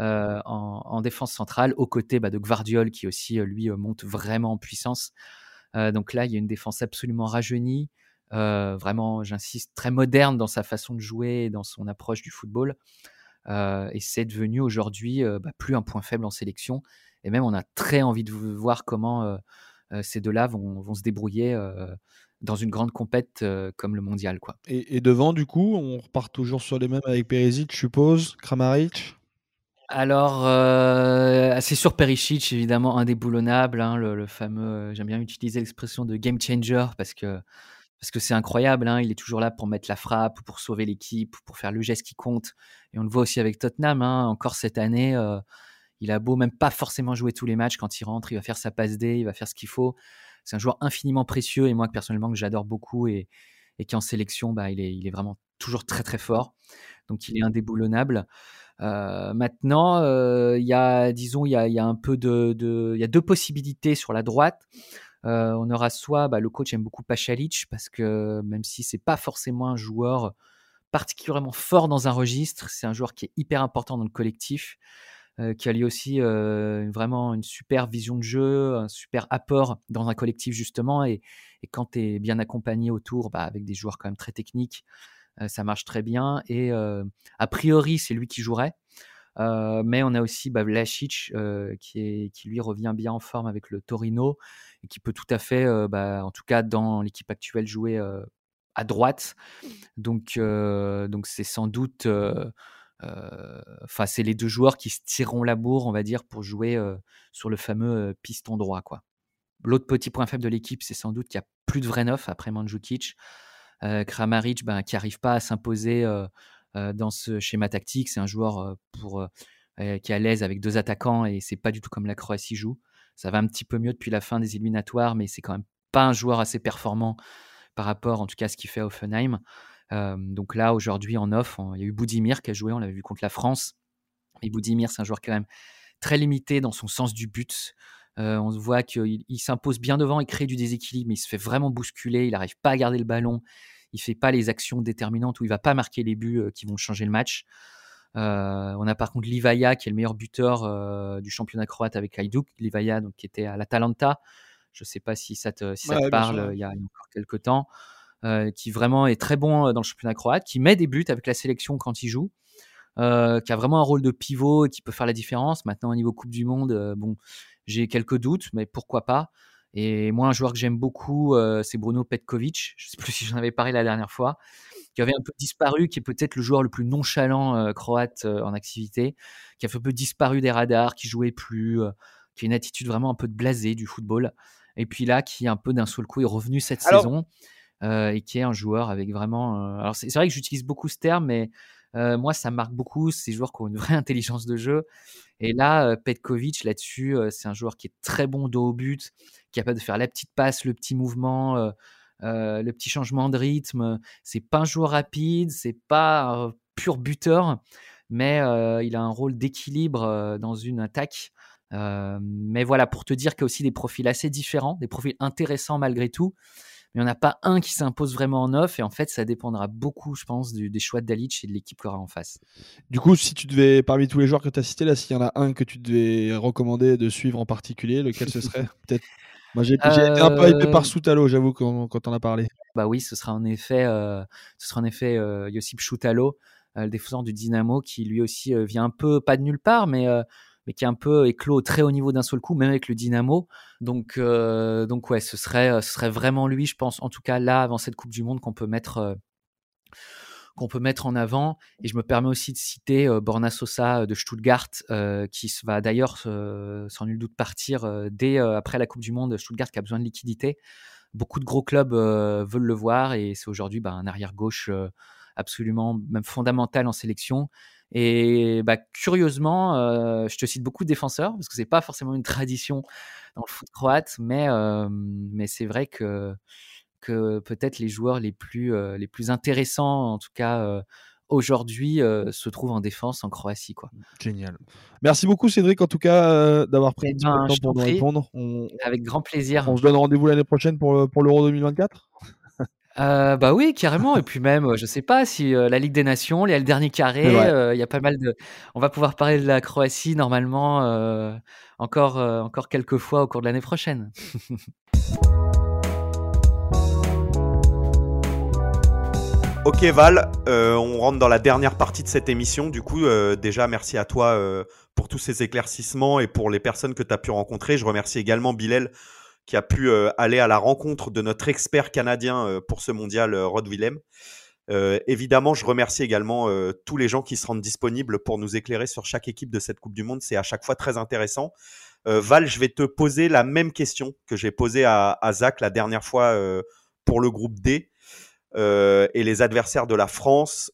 Euh, en, défense centrale, aux côtés bah, de Gvardiol qui aussi, euh, lui, euh, monte vraiment en puissance. donc là, il y a une défense absolument rajeunie, vraiment, j'insiste, très moderne dans sa façon de jouer dans son approche du football. et c'est devenu aujourd'hui bah, plus un point faible en sélection. Et même, on a très envie de voir comment ces deux-là vont, se débrouiller dans une grande compète comme le mondial. Quoi. Et, et, devant, du coup, on repart toujours sur les mêmes avec Perisic, je suppose, Kramaric? Alors, euh, c'est sur Perisic, évidemment, indéboulonnable. Hein, le, fameux, euh, j'aime bien utiliser l'expression de game changer parce que parce que c'est incroyable. Hein, il est toujours là pour mettre la frappe, pour sauver l'équipe, pour faire le geste qui compte. Et on le voit aussi avec Tottenham. Hein, encore cette année, euh, il a beau même pas forcément jouer tous les matchs. Quand il rentre, il va faire sa passe D, il va faire ce qu'il faut. C'est un joueur infiniment précieux et moi personnellement que j'adore beaucoup et, et qui en sélection, bah, il, est, il est vraiment toujours très très fort. Donc il est indéboulonnable. Euh, maintenant, euh, il y a, disons, il y un peu de, de, y a deux possibilités sur la droite. Euh, on aura soit, bah, le coach aime beaucoup Pachalic parce que même si c'est pas forcément un joueur particulièrement fort dans un registre, c'est un joueur qui est hyper important dans le collectif, qui a lui aussi vraiment une super vision de jeu, un super apport dans un collectif justement. Et, et quand tu es bien accompagné autour, bah, avec des joueurs quand même très techniques, ça marche très bien. Et a priori, c'est lui qui jouerait. Mais on a aussi bah, euh, qui, lui revient bien en forme avec le Torino et qui peut tout à fait, bah, en tout cas dans l'équipe actuelle, jouer à droite. Donc, donc c'est sans doute, enfin, c'est les deux joueurs qui se tireront la bourre, on va dire, pour jouer sur le fameux piston droit, quoi. L'autre petit point faible de l'équipe, c'est sans doute qu'il n'y a plus de vrai neuf après Mandzukic. Kramaric, ben, qui n'arrive pas à s'imposer euh, dans ce schéma tactique. C'est un joueur euh, pour, euh, qui est à l'aise avec deux attaquants et c'est pas du tout comme la Croatie joue. Ça va un petit peu mieux depuis la fin des éliminatoires, mais c'est quand même pas un joueur assez performant par rapport en tout cas à ce qu'il fait à Offenheim. donc là, aujourd'hui, en off, il y a eu Boudimir qui a joué, on l'avait vu contre la France. Et Boudimir, c'est un joueur quand même très limité dans son sens du but. On voit qu'il il, s'impose bien devant, il crée du déséquilibre, mais il se fait vraiment bousculer, il n'arrive pas à garder le ballon il fait pas les actions déterminantes où il va pas marquer les buts euh, qui vont changer le match. Euh, on a par contre Livaya qui est le meilleur buteur euh, du championnat croate avec Hajduk. Livaya donc qui était à l'Atalanta. Je sais pas si ça te, si ça te parle. Il y a encore quelques temps. qui vraiment est très bon dans le championnat croate, qui met des buts avec la sélection quand il joue, qui a vraiment un rôle de pivot et qui peut faire la différence. Maintenant, au niveau Coupe du Monde, bon, j'ai quelques doutes, mais pourquoi pas. Et moi, un joueur que j'aime beaucoup, euh, c'est Bruno Petkovic. Je ne sais plus si j'en avais parlé la dernière fois, qui avait un peu disparu, qui est peut-être le joueur le plus nonchalant euh, croate euh, en activité, qui a un peu disparu des radars, qui jouait plus, qui a une attitude vraiment un peu de blasé du football. Et puis là, qui un peu d'un seul coup est revenu cette saison et qui est un joueur avec vraiment. alors c'est vrai que j'utilise beaucoup ce terme, mais moi, ça marque beaucoup ces joueurs qui ont une vraie intelligence de jeu. Et là, Petkovic, là-dessus, c'est un joueur qui est très bon dos au but, capable de faire la petite passe, le petit mouvement, le petit changement de rythme. C'est pas un joueur rapide, c'est pas un pur buteur, mais il a un rôle d'équilibre dans une attaque. mais voilà, pour te dire qu'il y a aussi des profils assez différents, des profils intéressants malgré tout mais on n'a pas un qui s'impose vraiment en off. Et en fait, ça dépendra beaucoup, je pense, des choix de Dalic et de l'équipe qu'il aura en face. Du coup, si tu devais, parmi tous les joueurs que tu as cités, là, s'il y en a un que tu devais recommander de suivre en particulier, lequel ce serait? Peut-être. Moi, j'ai été un peu hypé par euh, Soutalo, j'avoue, quand, quand on a parlé. Bah oui, ce sera en effet, euh, ce sera en effet euh, Josip Soutalo, le défenseur du Dynamo, qui lui aussi vient un peu, pas de nulle part, mais mais qui est un peu éclos très haut niveau d'un seul coup, même avec le Dynamo. Donc, euh, donc ouais, ce serait, ce serait vraiment lui, je pense, en tout cas là, avant cette Coupe du Monde, qu'on peut mettre, euh, qu'on peut mettre en avant. Et je me permets aussi de citer euh, Borna Sosa de Stuttgart, qui va d'ailleurs sans nul doute partir dès après la Coupe du Monde. Stuttgart qui a besoin de liquidité. Beaucoup de gros clubs veulent le voir et c'est aujourd'hui bah, un arrière gauche absolument même fondamental en sélection. Et bah, curieusement, euh, je te cite beaucoup de défenseurs parce que c'est pas forcément une tradition dans le foot croate, mais, euh, mais c'est vrai que, que peut-être les joueurs les plus, euh, les plus intéressants, en tout cas aujourd'hui, se trouvent en défense en Croatie. Quoi. Génial. Merci beaucoup Cédric en tout cas d'avoir pris eh un petit peu de temps pour nous répondre. Avec grand plaisir. On se donne rendez-vous l'année prochaine pour, pour l'Euro 2024 euh, bah oui, carrément. Et puis même, je sais pas si euh, la Ligue des Nations, il y a le dernier carré, euh, il y a pas mal de. On va pouvoir parler de la Croatie normalement encore encore quelques fois au cours de l'année prochaine. Ok Val, on rentre dans la dernière partie de cette émission. Du coup, déjà merci à toi pour tous ces éclaircissements et pour les personnes que tu as pu rencontrer. Je remercie également Bilal qui a pu euh, aller à la rencontre de notre expert canadien euh, pour ce mondial, euh, Rod Willem. évidemment, je remercie également tous les gens qui se rendent disponibles pour nous éclairer sur chaque équipe de cette Coupe du Monde. C'est à chaque fois très intéressant. Val, je vais te poser la même question que j'ai posée à, Zach la dernière fois pour le groupe D. Et les adversaires de la France,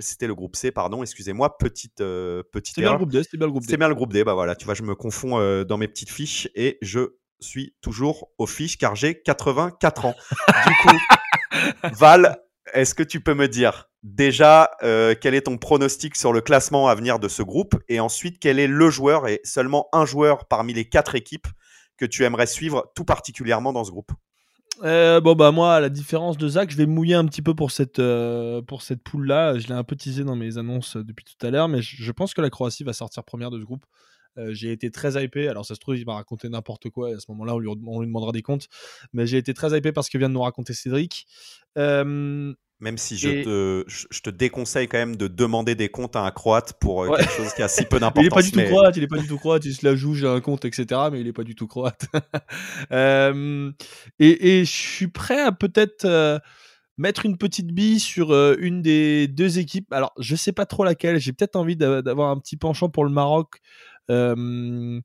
c'était le groupe C, pardon, excusez-moi, petite, euh, petite C'était bien le groupe D, c'était bien le groupe D. C'est bien le groupe D, bah voilà, tu vois, je me confonds euh, dans mes petites fiches et je suis toujours aux fiches car j'ai 84 ans. Du coup, Val, est-ce que tu peux me dire déjà euh, quel est ton pronostic sur le classement à venir de ce groupe et ensuite quel est le joueur et seulement un joueur parmi les quatre équipes que tu aimerais suivre tout particulièrement dans ce groupe? Euh, bon bah moi, à la différence de Zach, je vais mouiller un petit peu pour cette euh, pour cette poule là. Je l'ai un peu teasé dans mes annonces euh, depuis tout à l'heure, mais je, pense que la Croatie va sortir première de ce groupe. J'ai été très hypé. Alors ça se trouve, il va raconter n'importe quoi. À ce moment-là, on lui, on lui demandera des comptes. Mais j'ai été très hypé parce que vient de nous raconter Cédric. Même si je, Et- te, je te déconseille quand même de demander des comptes à un Croate pour euh, Ouais. quelque chose qui a si peu il d'importance. est pas du tout croate, il est pas du tout croate, il se la joue, j'ai un compte, etc. Mais il est pas du tout croate. Euh, et, et je suis prêt à peut-être euh, mettre une petite bille sur euh, une des deux équipes. Alors, je sais pas trop laquelle. J'ai peut-être envie d'a- d'avoir un petit penchant pour le Maroc. euh,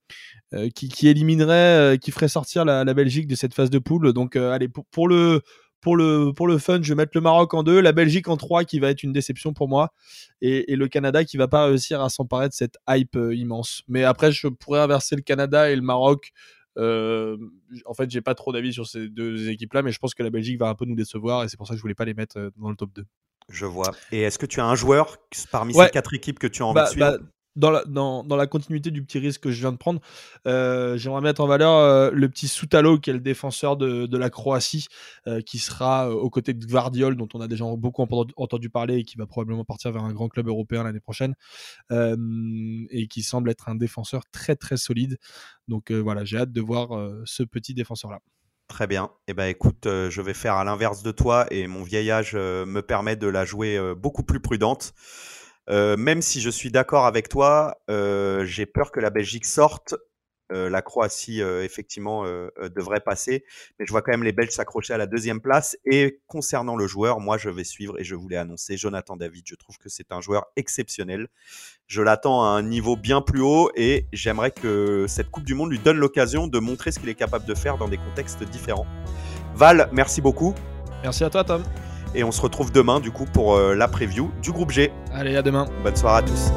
euh, qui, qui éliminerait, euh, qui ferait sortir la, la Belgique de cette phase de poule. Donc, allez, pour, pour le pour le pour le fun, je vais mettre le Maroc en deux, la Belgique en trois, qui va être une déception pour moi, et, et le Canada qui va pas réussir à s'emparer de cette hype euh, immense. Mais après, je pourrais inverser le Canada et le Maroc. Euh, en fait, j'ai pas trop d'avis sur ces deux équipes-là, mais je pense que la Belgique va un peu nous décevoir, et c'est pour ça que je voulais pas les mettre euh, dans le top 2. Je vois. Et est-ce que tu as un joueur parmi Ouais. ces quatre équipes que tu as envie Bah, de suivre? bah, dans, la, continuité du petit risque que je viens de prendre, euh, j'aimerais mettre en valeur euh, le petit Soutalo, qui est le défenseur de, la Croatie, euh, qui sera aux côtés de Gvardiol, dont on a déjà beaucoup entendu, parler et qui va probablement partir vers un grand club européen l'année prochaine, et qui semble être un défenseur très très solide. Donc voilà, j'ai hâte de voir ce petit défenseur-là. Très bien. Eh ben, écoute, je vais faire à l'inverse de toi et mon vieil âge me permet de la jouer beaucoup plus prudente. Euh, même si je suis d'accord avec toi, euh, j'ai peur que la Belgique sorte. Euh, la Croatie, euh, effectivement, euh, euh, devrait passer. Mais je vois quand même les Belges s'accrocher à la deuxième place. Et concernant le joueur, moi, je vais suivre et je voulais annoncer Jonathan David. Je trouve que c'est un joueur exceptionnel. Je l'attends à un niveau bien plus haut et j'aimerais que cette Coupe du Monde lui donne l'occasion de montrer ce qu'il est capable de faire dans des contextes différents. Val, merci beaucoup. Merci à toi, Tom. Et on se retrouve demain, du coup, pour euh, la preview du groupe G. Allez, à demain. Bonne soirée à tous.